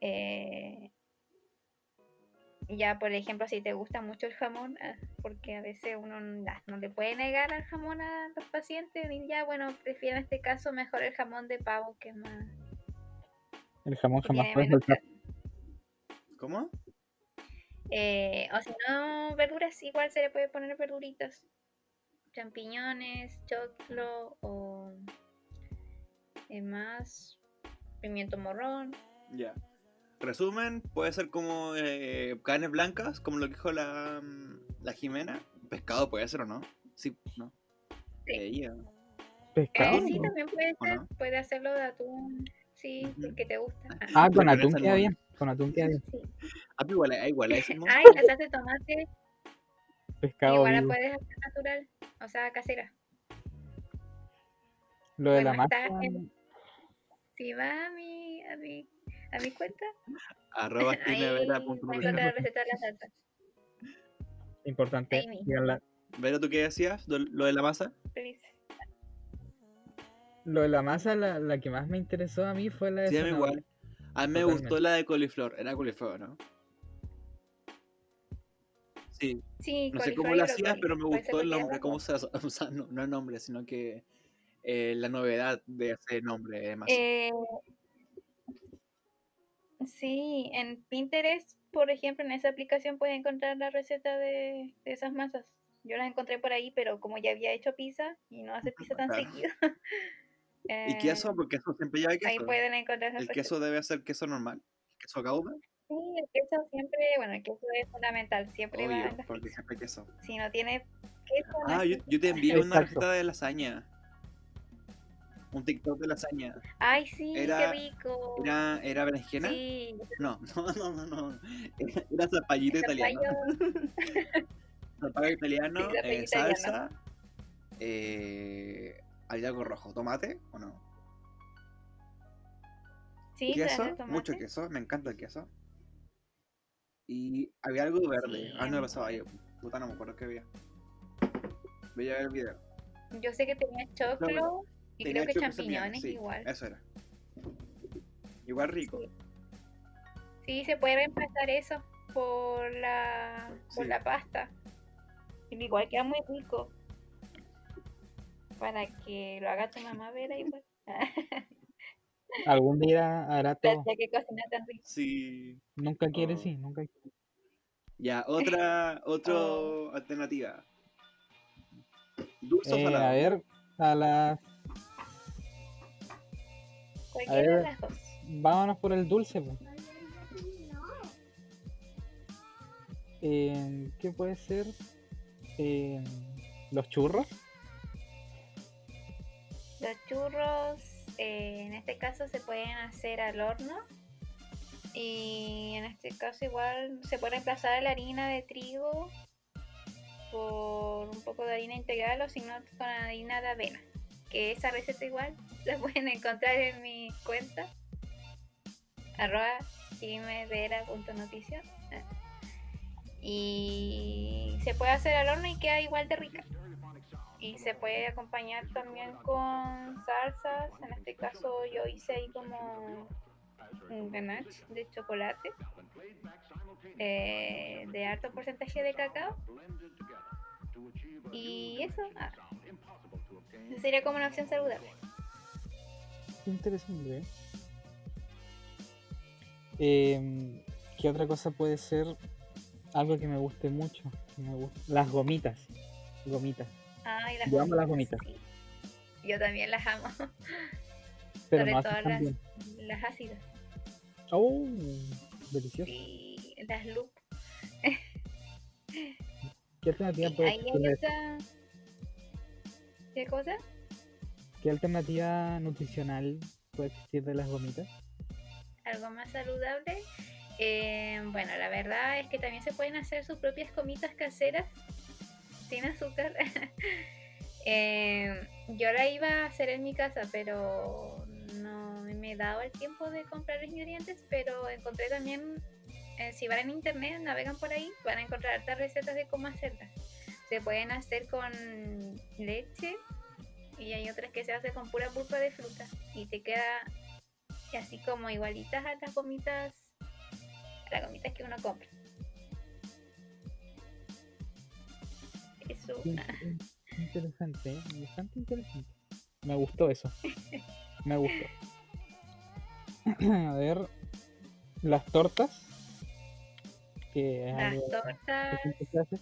eh, ya por ejemplo si te gusta mucho el jamón, ah, porque a veces uno no, no le puede negar al jamón a los pacientes, y ya bueno, prefiero en este caso mejor el jamón de pavo que es más El jamón que jamás grasa. ¿Cómo? Eh, o si no, verduras, igual se le puede poner verduritas. Champiñones, choclo o eh, más pimiento morrón. Ya. Resumen, puede ser como eh, carnes blancas, como lo que dijo la, la Jimena. Pescado puede ser o no. Sí, no. Sí. Ella. Pescado. Eh, sí, también puede ¿O ser. no? Puede hacerlo de atún. Sí, Ujú. porque te gusta. Ah, Ah, con atún queda bien. Con atún queda bien. sí. Ah, igual, ah, igual es (laughs) Ay, la salsa de tomate Pescado igual la puedes hacer natural, o sea, casera. Lo de la masa. en- Si va a mi, a mi, cuenta, Arroba (laughs) ahí la receta de la salsa. Importante. Vero, ¿tú qué decías? ¿Lo de la masa? Feliz. Lo de la masa, la, la que más me interesó a mí fue la de Sí, a mí igual. A mí me Totalmente. gustó la de coliflor. Era coliflor, ¿no? Sí, Sí, no sé cómo lo hacías, pero me gustó el nombre. ¿Cómo se hace? (laughs) O sea, no, no el nombre, sino que eh, la novedad de ese nombre de masa. Eh, sí, en Pinterest, por ejemplo, en esa aplicación puedes encontrar la receta de, de esas masas. Yo las encontré por ahí, pero como ya había hecho pizza y no hace pizza tan Claro. seguido, (laughs) ¿Y eh, queso? Porque queso siempre lleva ahí queso. pueden encontrar esas El queso debe ser queso normal. ¿Queso gouda? Sí, el queso siempre, bueno, el queso es fundamental, siempre va Obvio, porque siempre queso. Si no tiene queso, Ah, yo, te envié una receta de lasaña. Un TikTok de lasaña. Ay, sí, Era- qué rico. ¿Era, era berenjena? Sí, No, (laughs) no, no, no, no. Era, zapallito italiano. (laughs) zapallo, italiano, Sí, eh, italiano. salsa. Eh, ¿Hay algo rojo? ¿Tomate o no? sí, queso, de mucho tomate. queso, me encanta el queso. Y había algo verde. Sí, Ah, no lo sabía. Puta, no me acuerdo qué había. Voy a ver el video. Yo sé que tenía choclo y Tenía creo que champiñones sí, igual. Eso era. Igual rico. Sí. Sí, se puede reemplazar eso por la, por Sí. la pasta. Igual queda muy rico. Para que lo haga tu mamá, Vera, igual. (laughs) Algún día hará todo. Ya que cocina tan rico. Sí. Nunca quiere, Oh. sí, nunca quiere. Ya, otra, (laughs) otra Oh. alternativa. Dulce o Eh, salado. a ver, a las. Cualquiera de las dos. Vámonos por el dulce, pues. Eh, ¿Qué puede ser? Eh, los churros. Los churros, eh, en este caso, se pueden hacer al horno. Y en este caso, igual se puede reemplazar la harina de trigo por un poco de harina integral o si no, con harina de avena. Que esa receta, igual la (laughs) pueden encontrar en mi cuenta, arroba jimevera.noticia. Y se puede hacer al horno y queda igual de rica. Y se puede acompañar también con salsas. En este caso yo hice ahí como un ganache de chocolate. eh, de alto porcentaje de cacao. Y eso. ah, sería como una opción saludable. Qué interesante. ¿eh? Em, ¿Qué otra cosa puede ser? Algo que me guste mucho. me guste- Las gomitas. Gomitas. Ay, las Yo amo las gomitas. sí. Yo también las amo. Pero Sobre no todo las, bien. las ácidas. Oh, delicioso. Y las loop. ¿Qué alternativa Y puede otra. ¿Qué cosa? ¿Qué alternativa nutricional puede existir de las gomitas? algo más saludable. Eh, bueno, la verdad es que también se pueden hacer sus propias comitas caseras sin azúcar. (laughs) Eh, yo la iba a hacer en mi casa, pero no me he dado el tiempo de comprar ingredientes, pero encontré también, eh, si van en internet, navegan por ahí, van a encontrar hartas recetas de cómo hacerlas. Se pueden hacer con leche y hay otras que se hacen con pura pulpa de fruta y te queda así como igualitas a las gomitas a las gomitas que uno compra in- (laughs) qué interesante, ¿eh? bastante interesante. Me gustó eso. Me gustó. (clears throat) A ver, las tortas. que es Las tortas que hace.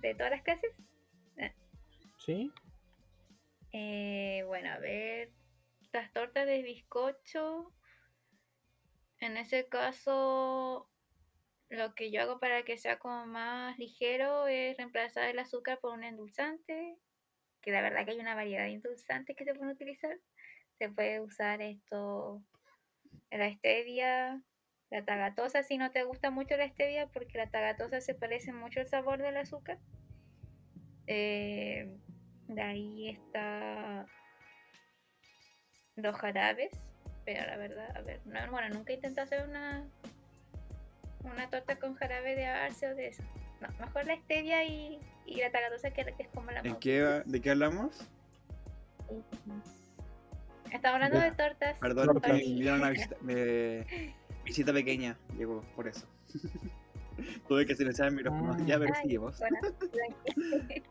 De todas las clases. Sí. Eh, bueno, a ver, las tortas de bizcocho. En ese caso, lo que yo hago para que sea como más ligero es reemplazar el azúcar por un endulzante, que la verdad que hay una variedad de endulzantes que se pueden utilizar. Se puede usar esto, la stevia, la tagatosa, si no te gusta mucho la stevia, porque la tagatosa se parece mucho al sabor del azúcar. Eh, de ahí está los jarabes, pero la verdad, a ver, no, bueno, nunca he intentado hacer una una torta con jarabe de arce o de eso. No, mejor la stevia y, y la tagatosa que, que es como la ¿En más qué, ¿De qué hablamos? Estamos hablando Ya. de tortas. Perdón, me- (laughs) visita pequeña, llegó por eso. (laughs) Tuve que silenciar el micrófono. Ah. Ya, pero Ay, seguimos. bueno, (laughs)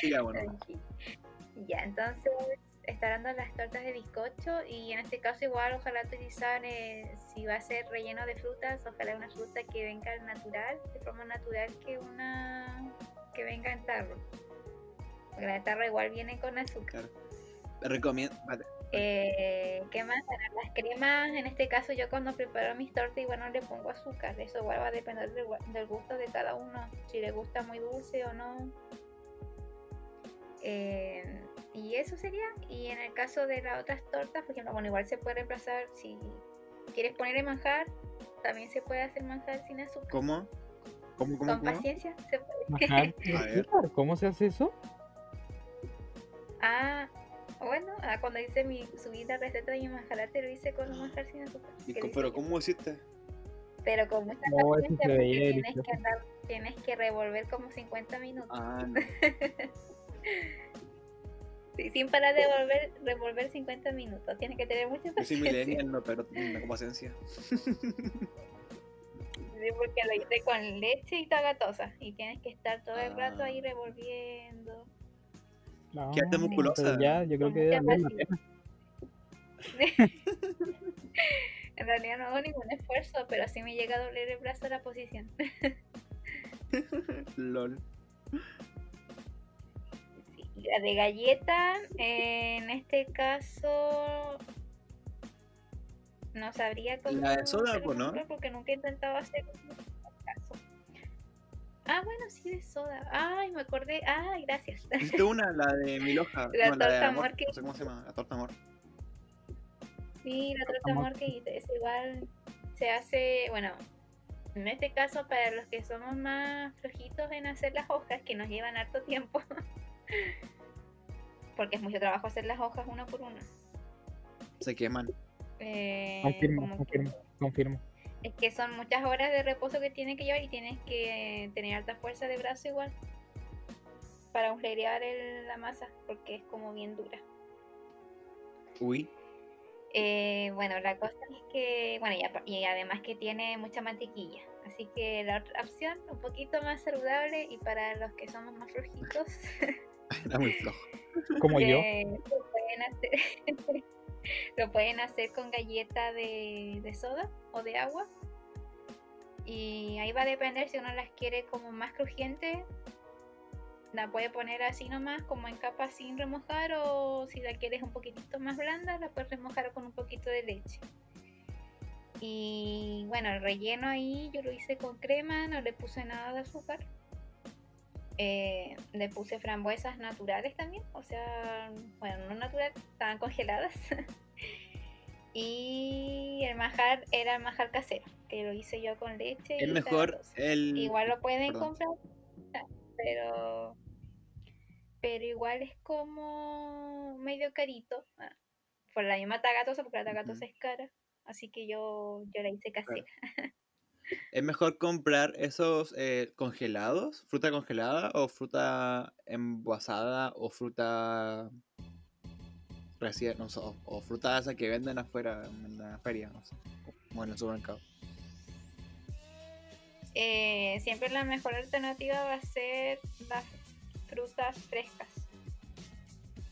Sigamos. Ya, entonces está hablando de las tortas de bizcocho y en este caso igual ojalá utilizar, eh, si va a ser relleno de frutas, ojalá una fruta que venga al natural, de forma natural que una que venga en tarro. Porque la tarro igual viene con azúcar. Claro. Recomiendo. vale, Eh, ¿Qué más? Las cremas, en este caso yo cuando preparo mis tortas igual no le pongo azúcar, eso igual va a depender del, gusto de cada uno, si le gusta muy dulce o no. Eh, y eso sería, y en el caso de las otras tortas, por ejemplo, bueno, igual se puede reemplazar, si quieres ponerle manjar, también se puede hacer manjar sin azúcar. ¿Cómo? ¿Cómo, cómo, Con cómo? paciencia se puede. (laughs) ¿Cómo se hace eso? Ah, bueno, ah, cuando hice mi subí la receta de mi manjarate lo hice con un manjar sin azúcar. ¿Y que co- lo hice ¿Pero yo. cómo hiciste? Pero con mucha No, paciencia porque tienes que, andar, tienes que revolver como 50 minutos. Ah, (laughs) no. Sí, sin parar de volver, revolver 50 minutos. Tienes que tener mucha Yo soy paciencia. millennial, no, pero tengo paciencia. (laughs) Sí, porque lo hice con leche y tagatosa. Y tienes que estar todo el rato ahí Ah. revolviendo. No, Quédate musculosa. Ya, yo creo que. (laughs) En realidad no hago ningún esfuerzo, pero sí me llega a doler el brazo la posición. (laughs) LOL. La de galleta, eh, en este caso, no sabría cómo. La de soda, pues, ¿no? Porque nunca he intentado hacer. Ah, bueno, sí, de soda. Ay, me acordé. Ay, gracias. Hiciste una, la de (laughs) mi loja. La no, la de torta amor. amor que- No sé cómo se llama, la torta amor. Sí, la torta Amor. amor que es igual. Se hace, bueno, en este caso, para los que somos más flojitos en hacer las hojas, que nos llevan harto tiempo. (laughs) Porque es mucho trabajo hacer las hojas una por una. Se queman. Eh, Confirmo, que- confirmo, confirmo. Es que son muchas horas de reposo que tienes que llevar y tienes que tener alta fuerza de brazo igual para el- la masa porque es como bien dura. Uy. Eh, bueno, la cosa es que, bueno, y, y además que tiene mucha mantequilla. Así que la otra opción, un poquito más saludable y para los que somos más flojitos, (laughs) Era muy flojo. Como yo. lo, pueden hacer, (laughs) lo pueden hacer con galleta de, de soda o de agua. Y ahí va a depender si uno las quiere como más crujiente. La puede poner así nomás, como en capa sin remojar, o si la quieres un poquitito más blanda, la puedes remojar con un poquito de leche. Y bueno, el relleno ahí yo lo hice con crema, no le puse nada de azúcar. Eh, le puse frambuesas naturales también, o sea, bueno, no naturales, estaban congeladas. (laughs) y el manjar era el manjar casero, que lo hice yo con leche. Y mejor el. Igual lo pueden perdón. comprar, pero pero igual es como medio carito. ah, Por la misma tagatosa, porque la tagatosa es cara. Así que yo, yo la hice casera. (laughs) ¿Es mejor comprar esos eh, congelados? ¿Fruta congelada o fruta envasada o fruta recién, no sé, o, fruta esa que venden afuera en la feria, no sé, o en el supermercado? Eh, siempre la mejor alternativa va a ser las frutas frescas.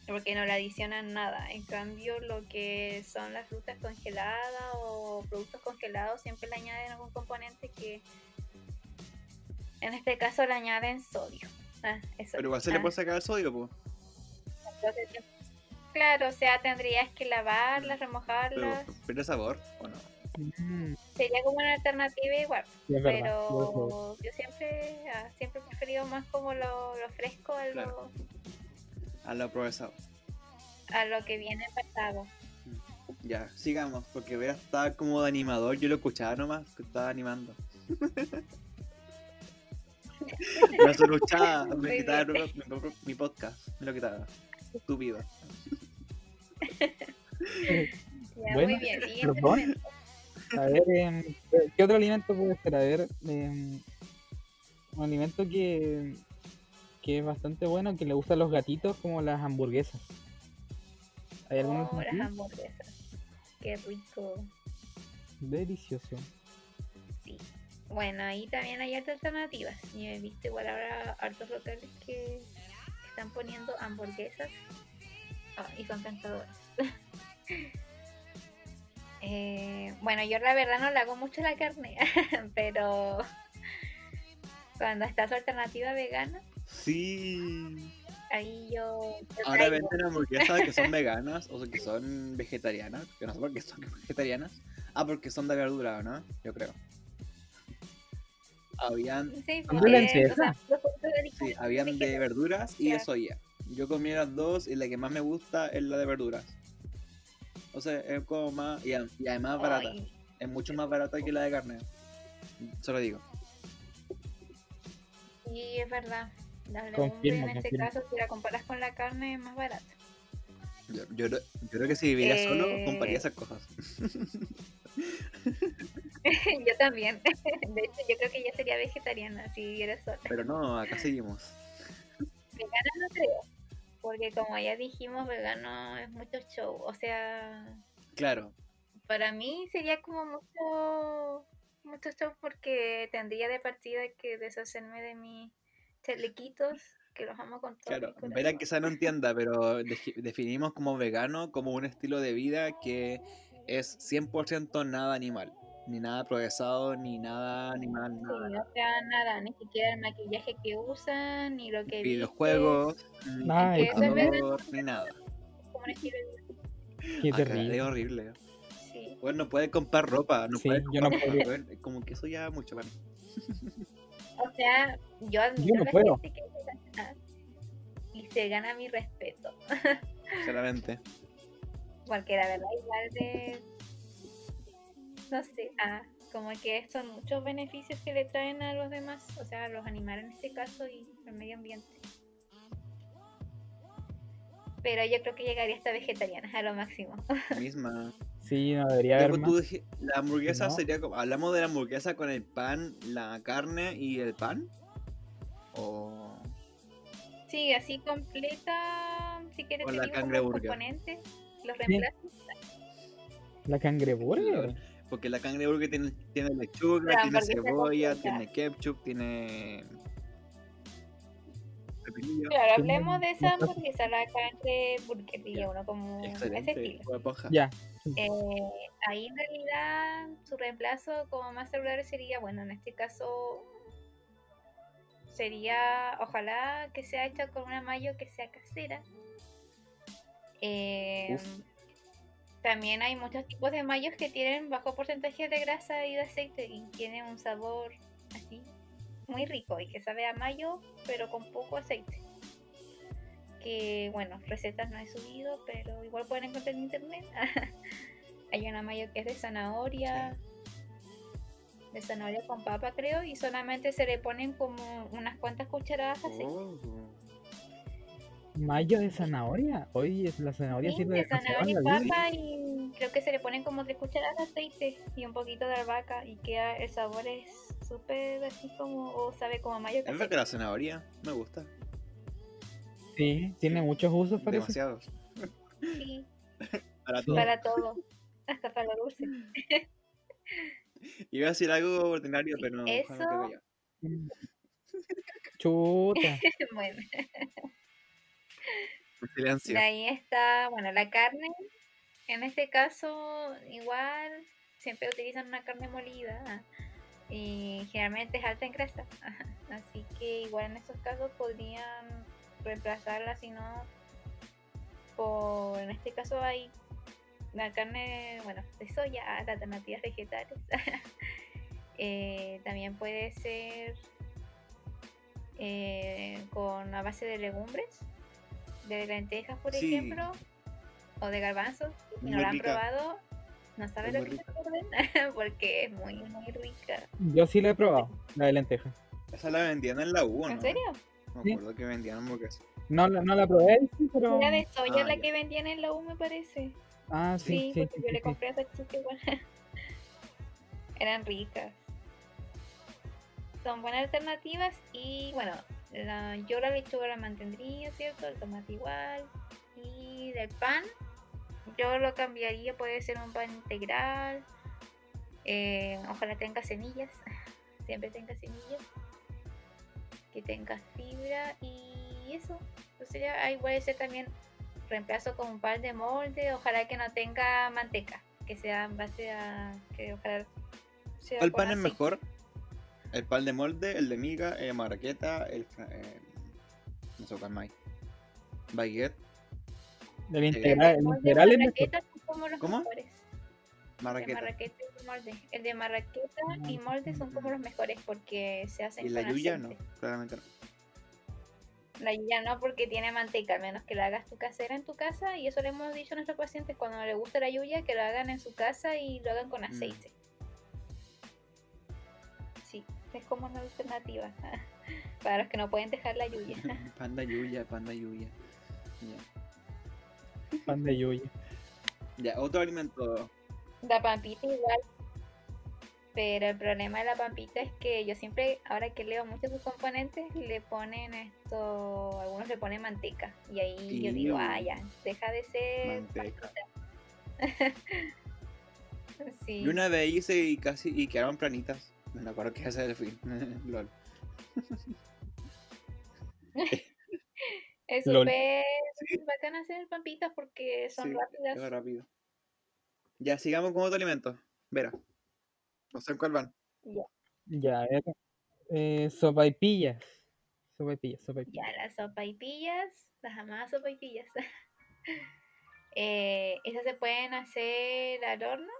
Porque no le adicionan nada. En cambio, lo que son las frutas congeladas o productos congelados siempre le añaden algún componente que en este caso le añaden sodio. Ah, eso. Pero igual se le puede sacar el sodio, pues. Claro, o sea, tendrías que lavarlas, Pero remojarlas. pierde sabor, ¿o no? Mm, Sería como una alternativa igual. sí, verdad. Pero yo siempre, ah, siempre he preferido más como lo, lo fresco a lo, Claro. A lo procesado. a lo que viene pasado. Ya, sigamos, porque Vera está como de animador, yo lo escuchaba nomás, que estaba animando. (laughs) me se luchaba, me quitaba mi, podcast, me lo quitaba. Estúpido. (laughs) Ya, Bueno, muy bien. Perdón. A ver, em, ¿qué otro alimento puede ser? A ver, em, un alimento que, que es bastante bueno, que le gustan los gatitos, como las hamburguesas. ¿Hay alguna Oh, las hamburguesas. Qué rico. Delicioso. Sí. Bueno, ahí también hay otras alternativas. Yo he visto igual ahora hartos locales que están poniendo hamburguesas Ah, y son tentadoras. (laughs) Eh, bueno, yo la verdad no le hago mucho la carne, (laughs) pero cuando está su alternativa vegana, Sí. ahí yo... Ahora venden hamburguesas que son (laughs) veganas o que son vegetarianas, que no sé por qué son vegetarianas. Ah, porque son de verdura, ¿no? Yo creo. Habían, Sí, ¿Son de lenteja? o sea, sí, habían de verduras y de Ya. soya. Yo comí las dos y la que más me gusta es la de verduras. O sea, es como más, y, y además barata. Ay, Es mucho más barata que la de carne. Se lo digo. Sí, es verdad. La legumbre Confirmo, en este caso, si la comparas con la carne, es más barata. Yo, yo, creo- yo creo que si viviera Eh. solo, compraría esas cosas. (laughs) yo también. De hecho, yo creo que ya sería vegetariana si viviera sola. Pero no, acá seguimos. Vegana no creo. Porque como ya dijimos, vegano es mucho show. O sea, Claro, para mí sería como mucho, mucho show porque tendría de partida que deshacerme de mis chalequitos, que los amo con todo claro. Verá quizá no entienda, pero definimos como vegano como un estilo de vida que es 100% nada animal. Ni nada procesado, ni nada animal, Sí, nada. o sea, nada, ni siquiera el maquillaje que usan, ni lo que Videojuegos, ni Ay, eso es computador, ni nada. como un estilo de vida. Qué Acá terrible. es horrible. Sí. Bueno, no puede comprar ropa, no Sí, puede yo no comprar ropa, Como que eso ya es mucho para mí. (laughs) O sea, yo admiro Yo no a la puedo. gente que se gana y se gana mi respeto. Sinceramente. Porque la verdad igual de no sé, ah, como que son muchos beneficios que le traen a los demás, o sea, a los animales en este caso y al medio ambiente. Pero yo creo que llegaría hasta vegetariana, a lo máximo. Misma. Sí, no debería Ya, haber pues, tú más. dije- la hamburguesa No. sería como. ¿Hablamos de la hamburguesa con el pan, la carne y el pan? O. Sí, así completa, si quieres te la cangreburger. componentes, los reemplazos. La cangreburger. Porque la cangreburger tiene, tiene lechuga, La tiene cebolla, completa. tiene ketchup, tiene. Claro, hablemos de esa hamburguesa, la cangreburger, diría uno como ese estilo. Ya. Eh, ahí en realidad su reemplazo como más saludable sería, bueno, en este caso sería, ojalá que sea hecha con una mayo que sea casera. Eh, también hay muchos tipos de mayos que tienen bajo porcentaje de grasa y de aceite y tienen un sabor así muy rico y que sabe a mayo pero con poco aceite. Que bueno, recetas no he subido, pero igual pueden encontrar en internet. (laughs) Hay una mayo que es de zanahoria, de zanahoria con papa creo, y solamente se le ponen como unas cuantas cucharadas de aceite. Oh. Mayo de zanahoria. Hoy es la zanahoria Sí, sirve de de zanahoria y papa y creo que se le ponen como tres cucharadas de aceite y un poquito de albahaca y queda el sabor es súper así como, o sabe como a mayo Es verdad que la zanahoria me gusta. Sí, tiene muchos usos, parece. Demasiados. Sí, (laughs) Para todo. para todo, hasta para lo dulce. Iba a decir algo ordinario, Sí, pero no. eso- ojalá que. Chuta. (laughs) bueno, Silencio. De ahí está, bueno, la carne. En este caso, igual, siempre utilizan una carne molida. Y generalmente es alta en grasa. Así que igual en estos casos podrían reemplazarla, si no, por, en este caso hay la carne, bueno, de soya, alternativas vegetales. (laughs) Eh, también puede ser eh, con a base de legumbres, de lentejas, por Sí. ejemplo, o de garbanzos. Si no lo han probado, no saben Es lo que se (laughs) porque es muy, muy rica. Yo sí la he probado, la de lenteja. Esa la vendían en la U, ¿no? ¿En serio? Me Sí. acuerdo que vendían hamburguesas. No, la- no la probé, sí, pero... Era de soya Ah, la ya. que vendían en la U, me parece. Ah, Sí, sí, sí, porque sí, yo sí, le sí. compré a esa chica igual. (laughs) Eran ricas. Son buenas alternativas y bueno, la- yo la lechuga la mantendría, ¿cierto? El tomate igual. Y del pan, yo lo cambiaría, puede ser un pan integral. eh, ojalá tenga semillas, (laughs) siempre tenga semillas. Que tenga fibra y eso. Pues sería, ahí puede ser también reemplazo con un pan de molde, ojalá que no tenga manteca, que sea en base a que ojalá sea ¿Cuál pan es aceite. mejor? El pan de molde, el de miga, el de marraqueta, el... eh, no sé cuál más. Baguette, El integral, el integral es mejor. marraqueta son como los ¿Cómo? mejores. El de marraqueta. marraqueta y el molde. El de marraqueta y molde son como los mejores porque se hacen Y la yuya no, claramente no. La yuya no porque tiene manteca, al menos que la hagas tu casera en tu casa. Y eso le hemos dicho a nuestros pacientes cuando no les gusta la yuya, que lo hagan en su casa y lo hagan con Mm. aceite. Sí, es como una alternativa (laughs) para los que no pueden dejar la yuya. (laughs) panda yuya, panda yuya. Ya. Pan de yuya. Ya, otro alimento. La pampita igual. Pero el problema de la pampita es que yo siempre, ahora que leo muchos sus componentes, le ponen esto, algunos le ponen manteca. Y ahí yo digo, ah, ya, deja de ser Manteca. (laughs) sí. Yo una vez hice y casi y quedaron planitas. No me acuerdo que ese es el fin. (laughs) Lol. (laughs) Es súper Sí. bacán hacer pampitas porque son Sí, rápidas. rápido. Ya, sigamos con otro alimento. Vera. No sé en cuál van. Ya, a ver. Eh, sopaipillas. Sopaipillas, sopaipillas. Ya, las sopaipillas, las amadas sopaipillas. (laughs) eh, esas se pueden hacer al horno,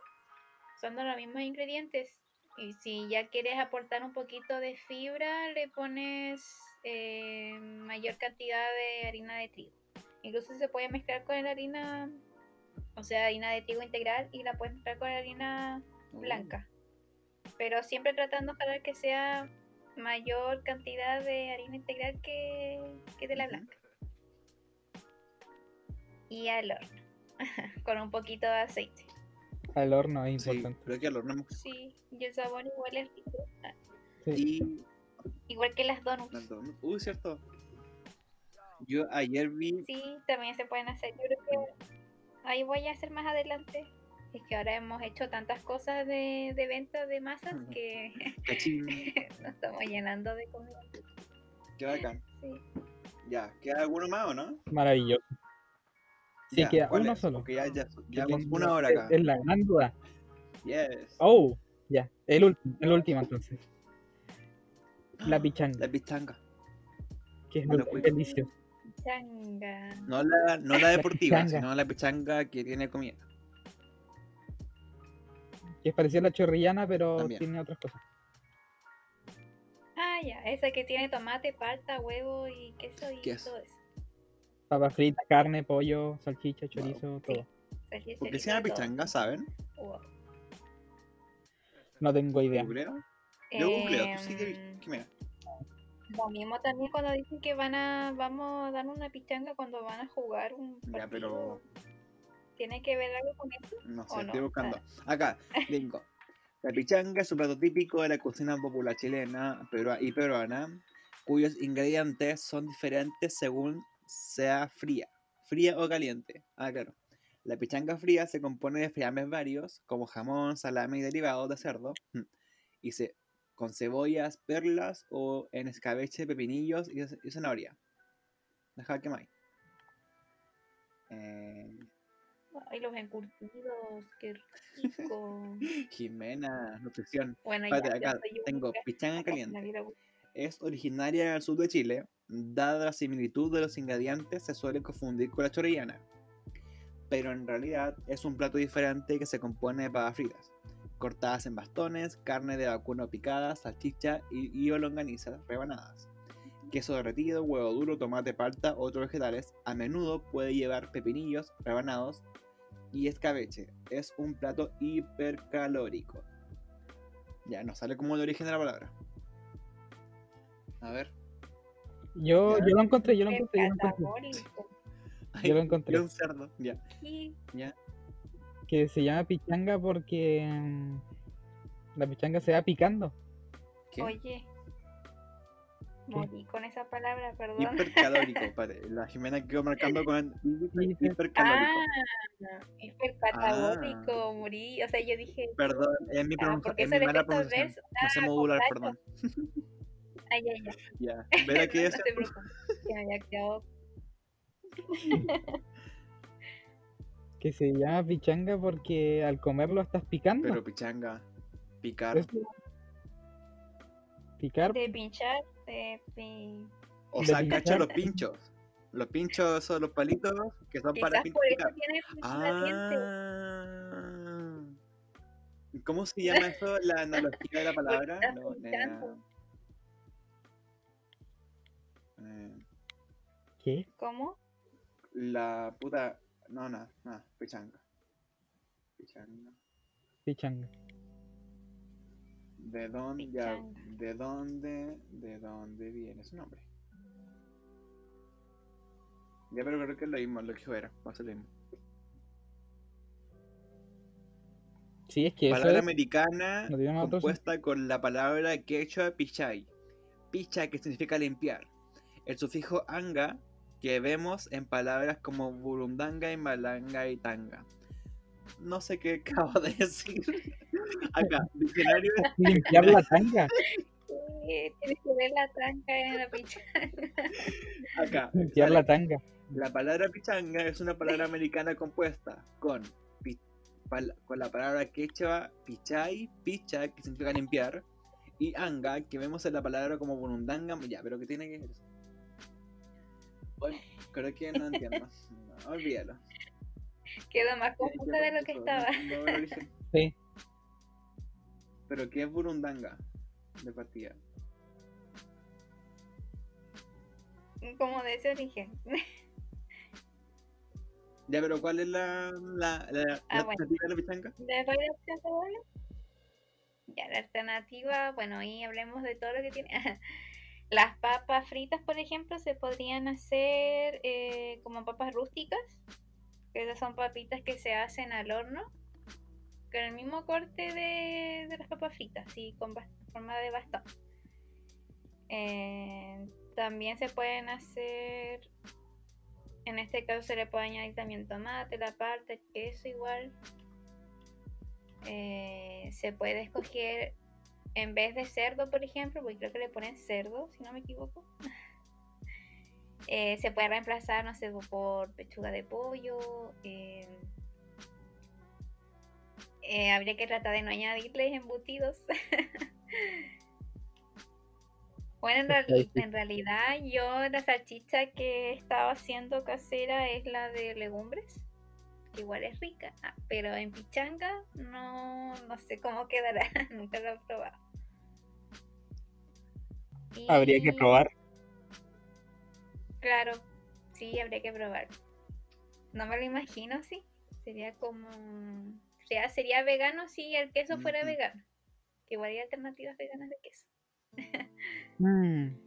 usando los mismos ingredientes. Y si ya quieres aportar un poquito de fibra, le pones eh, mayor cantidad de harina de trigo. Incluso se puede mezclar con la harina, o sea, harina de trigo integral y la puedes mezclar con la harina blanca. Pero siempre tratando ojalá que sea mayor cantidad de harina integral que, que de la blanca. Y al horno. (laughs) Con un poquito de aceite. Al horno es Sí, importante. creo que al horno. Sí, y el sabor igual es rico. Y Igual que las donuts. las donuts. Uy, cierto. Yo ayer vi. Sí, también se pueden hacer. Yo creo que ahí voy a hacer más adelante. Es que ahora hemos hecho tantas cosas de, de venta de masas (laughs) que Cachín. (laughs) nos estamos llenando de comida. Qué bacán. Sí. Ya, ¿queda alguno más o no? Maravilloso. Sí, Ya, queda ¿cuál uno es? solo. Porque ya, ya, tengo- una hora acá. Es la gran duda. Yes. Oh, ya. El último, el último entonces. La pichanga, La pichanga. que es Bueno, delicioso. Changa. No la, no la deportiva, pichanga. sino la pichanga que tiene comida. Que es parecida a la chorrillana, pero También. tiene otras cosas. Ah, ya, esa que tiene tomate, palta, huevo y queso y Queso. todo eso. Papas fritas, carne, pollo, salchicha, chorizo, todo. ¿Por qué se llama pichanga, saben? Wow. No tengo idea. ¿Googleo? Yo googleo, tú sí que, que mira. Lo mismo también cuando dicen que van a, vamos a dar una pichanga cuando van a jugar un partido. Ya, pero ¿Tiene que ver algo con eso? no sé, ¿O estoy no? buscando. Acá, (laughs) tengo. La pichanga es un plato típico de la cocina popular chilena y peruana, cuyos ingredientes son diferentes según sea fría, fría o caliente. Ah, claro. La pichanga fría se compone de fiambres varios, como jamón, salame y derivados de cerdo, mm, y se con cebollas, perlas o en escabeche, pepinillos y, y zanahoria. Deja que más. hay. Eh, Ay, los encurtidos, qué rico. (laughs) Jimena, nutrición. Bueno, ya, acá tengo pichanga caliente. Es originaria del sur de Chile. Dada la similitud de los ingredientes, se suele confundir con la chorrillana. Pero en realidad es un plato diferente que se compone de papas fritas, cortadas en bastones, carne de vacuno picada, salchicha y, y rebanadas. Queso derretido, huevo duro, tomate, palta, otros vegetales. A menudo puede llevar pepinillos rebanados y escabeche. Es un plato hipercalórico. Ya, no sale como el origen de la palabra. A ver. Yo, yo lo encontré, yo lo encontré, yo lo encontré. Ay, Yo lo encontré. un cerdo. Ya, Sí, ya. Que se llama pichanga porque mm, la pichanga se va picando. ¿Qué? Oye. Morí con esa palabra, perdón. Hipercalórico, (laughs) padre. La Jimena quedó marcando con hipercalórico. Ah, hipercatabólico, morí. O sea, yo dije, Perdón, es mi, ah, pronunci- porque es mi mala pronunciación. No sé Ah, modular, perdón. (laughs) Ay, ay, ay. Ya. ¿Verdad que es? No te preocupes, que me había quedado. Que se llama pichanga porque al comerlo estás picando. Pero pichanga, picar. Picar, De pinchar, de pi- O sea, cacha los pinchos. Los pinchos son los palitos que son para por eso tiene. Ah. ¿Cómo se llama eso? La analogía de la palabra. No. Eh, ¿qué? ¿Cómo? la puta. No, nada, nada. Pichanga. Pichanga. Pichanga. ¿De dónde, ya. ¿De dónde, de dónde viene su nombre? Ya, pero creo que es lo mismo, lo que era, va a ser lo mismo. Sí, es que eso Palabra es. americana No compuesta con la palabra quechua pichai. Picha que significa limpiar. El sufijo anga que vemos en palabras como burundanga y malanga y tanga. No sé qué (laughs) acabo de decir. (laughs) Acá, diccionario Limpiar la tanga. Eh, tienes que ver la tranca en la pinchar. acá. Limpiar la tanga. La palabra pichanga es una palabra americana compuesta con, pi- pal- con la palabra quechua pichai, picha, que significa limpiar, y anga, que vemos en la palabra como burundanga, ya, pero que tiene que ver eso. Bueno, creo que no entiendo. No, olvídalo. Quedó más Ya- confusa de lo que estaba. no- no. Sí. Pero ¿qué es burundanga? De partida. Como de ese origen. Ya, pero ¿cuál es la, la, la, la Ah, bueno. alternativa de la pichanga? ¿Le doy la opción doble? Ya, la alternativa, bueno, ahí hablemos de todo lo que tiene. (laughs) Las papas fritas, por ejemplo, se podrían hacer eh, como papas rústicas, esas son papitas que se hacen al horno, con el mismo corte de, las papas fritas, y con forma de bastón. Eh, también se pueden hacer, en este caso se le puede añadir también tomate, la palta, el queso igual. Eh, se puede escoger en vez de cerdo, por ejemplo, porque creo que le ponen cerdo, si no me equivoco. (laughs) Eh, se puede reemplazar, no sé, por pechuga de pollo. eh, eh, habría que tratar de no añadirles embutidos. (laughs) bueno, en, en realidad yo la salchicha que estaba haciendo casera es la de legumbres que igual es rica, ah, pero en pichanga no, no sé cómo quedará, (laughs) nunca lo he probado. Habría que probar. Claro, sí, habría que probar. No me lo imagino, sí. Sería como... O sea, sería vegano si el queso fuera vegano. Que igual hay alternativas veganas de queso. Mm, (laughs)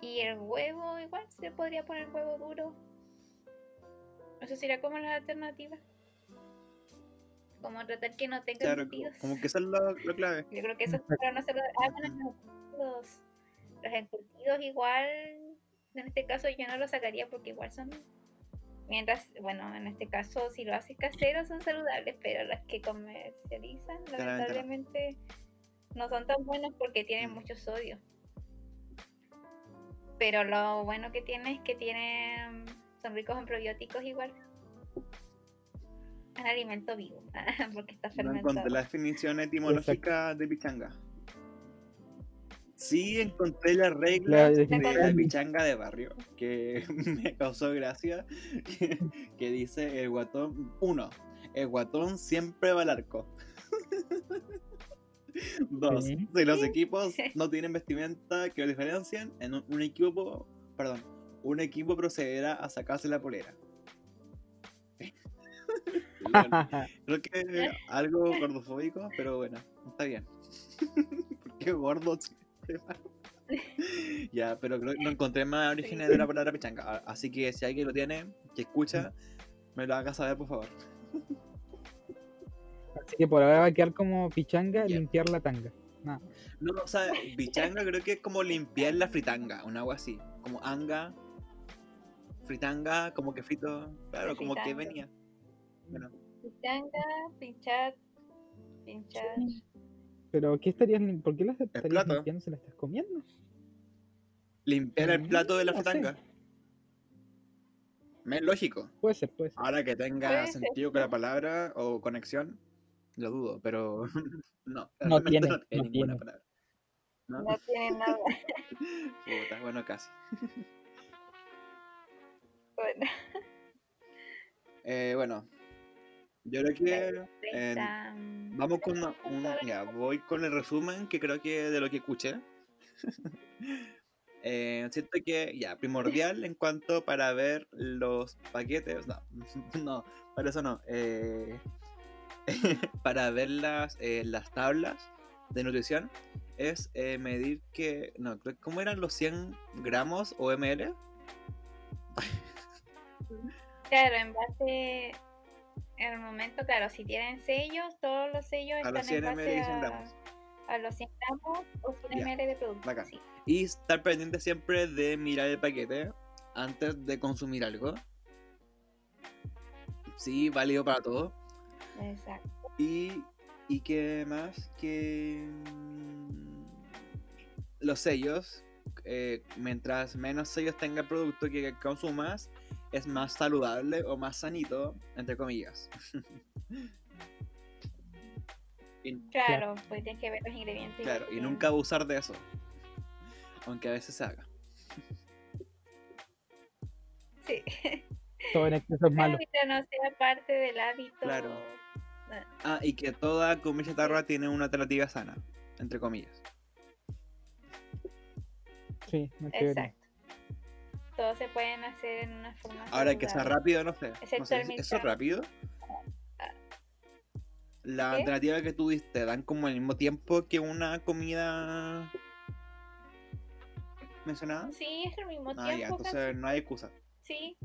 Y el huevo, igual se podría poner huevo duro. Eso sería como las alternativas. Como tratar que no tenga Claro, como que eso es lo, lo clave. Yo creo que eso es para no hacerlo. Ah, bueno, los encurtidos. Los encurtidos igual, en este caso yo no los sacaría porque igual son. Mientras, bueno, en este caso si lo haces casero son saludables, pero las que comercializan lamentablemente no son tan buenos porque tienen Mm. mucho sodio. Pero lo bueno que tiene es que tienen, son ricos en probióticos igual. Un alimento vivo, (laughs) porque está No fermentado. encontré la definición etimológica de pichanga. Sí encontré la regla La de la pichanga de barrio, que (laughs) me causó gracia, que, que dice el guatón, uno, el guatón siempre va al arco. (laughs) Dos, si los equipos no tienen vestimenta que lo diferencien, en un, un equipo, perdón, un equipo procederá a sacarse la polera. (laughs) Bueno, Creo que (laughs) algo gordofóbico, pero bueno, está bien. (laughs) ¿Por qué gordo? ya, pero creo que no encontré más orígenes de la palabra pichanga. Así que si alguien lo tiene, que escucha, me lo haga saber, por favor. Así que por ahora va a quedar como pichanga Ya. limpiar la tanga. Nada. No, o sea, pichanga creo que es como limpiar la fritanga, un agua así. Como anga, fritanga, como que frito. Claro, La como que fritanga. venía. Bueno, Pichanga, pinchar, pinchar. Pero ¿qué estarías ¿por qué las estarías plato. limpiando si la estás comiendo? limpiar el plato de la sé. fritanga. Es lógico. Puede ser, puede ser. Ahora que tenga Puede ser. sentido con la palabra o conexión, lo dudo, pero (laughs) no. No tiene, no tiene no ninguna tiene. palabra. ¿No? No tiene nada. (laughs) Puta, bueno, casi. (laughs) Bueno, Eh, bueno, yo creo que eh, vamos con una, una- ya, voy con el resumen que creo que de lo que escuché. (laughs) Eh, siento que ya, primordial en cuanto para ver los paquetes, no, (laughs) no, para eso no, eh, (laughs) para ver las, eh, las tablas de nutrición es eh, medir que, no, creo, ¿cómo eran los 100 gramos o ml? Claro, en base el momento, claro, si tienen sellos, todos los sellos A los están 100 en ml base y 100 a, gramos. a los 100 gramos o 100 Ya, ml de producto. bacán. sí. Y estar pendiente siempre de mirar el paquete antes de consumir algo. Sí, válido para todo. Exacto. Y, y que más que mm, los sellos, eh, mientras menos sellos tenga el producto que consumas, es más saludable o más sanito, entre comillas. (laughs) y, Claro, pues tienes que ver los ingredientes. claro, que y nunca abusar de eso. Aunque a veces se haga. Sí. (laughs) Todo en exceso es (laughs) malo. Mientras no sea parte del hábito. Claro. Ah, Ah, y que toda comida chatarra tiene una alternativa sana, entre comillas. Sí, no. Exacto. Todos se pueden hacer en una forma. Ahora que sea rápido, no sé. No sé, el ¿Eso es rápido? La ¿Qué? alternativa que tú diste, ¿dan como al mismo tiempo que una comida mencionada? Sí, es al mismo Ah, ya, tiempo. entonces casi. no hay excusa. Sí.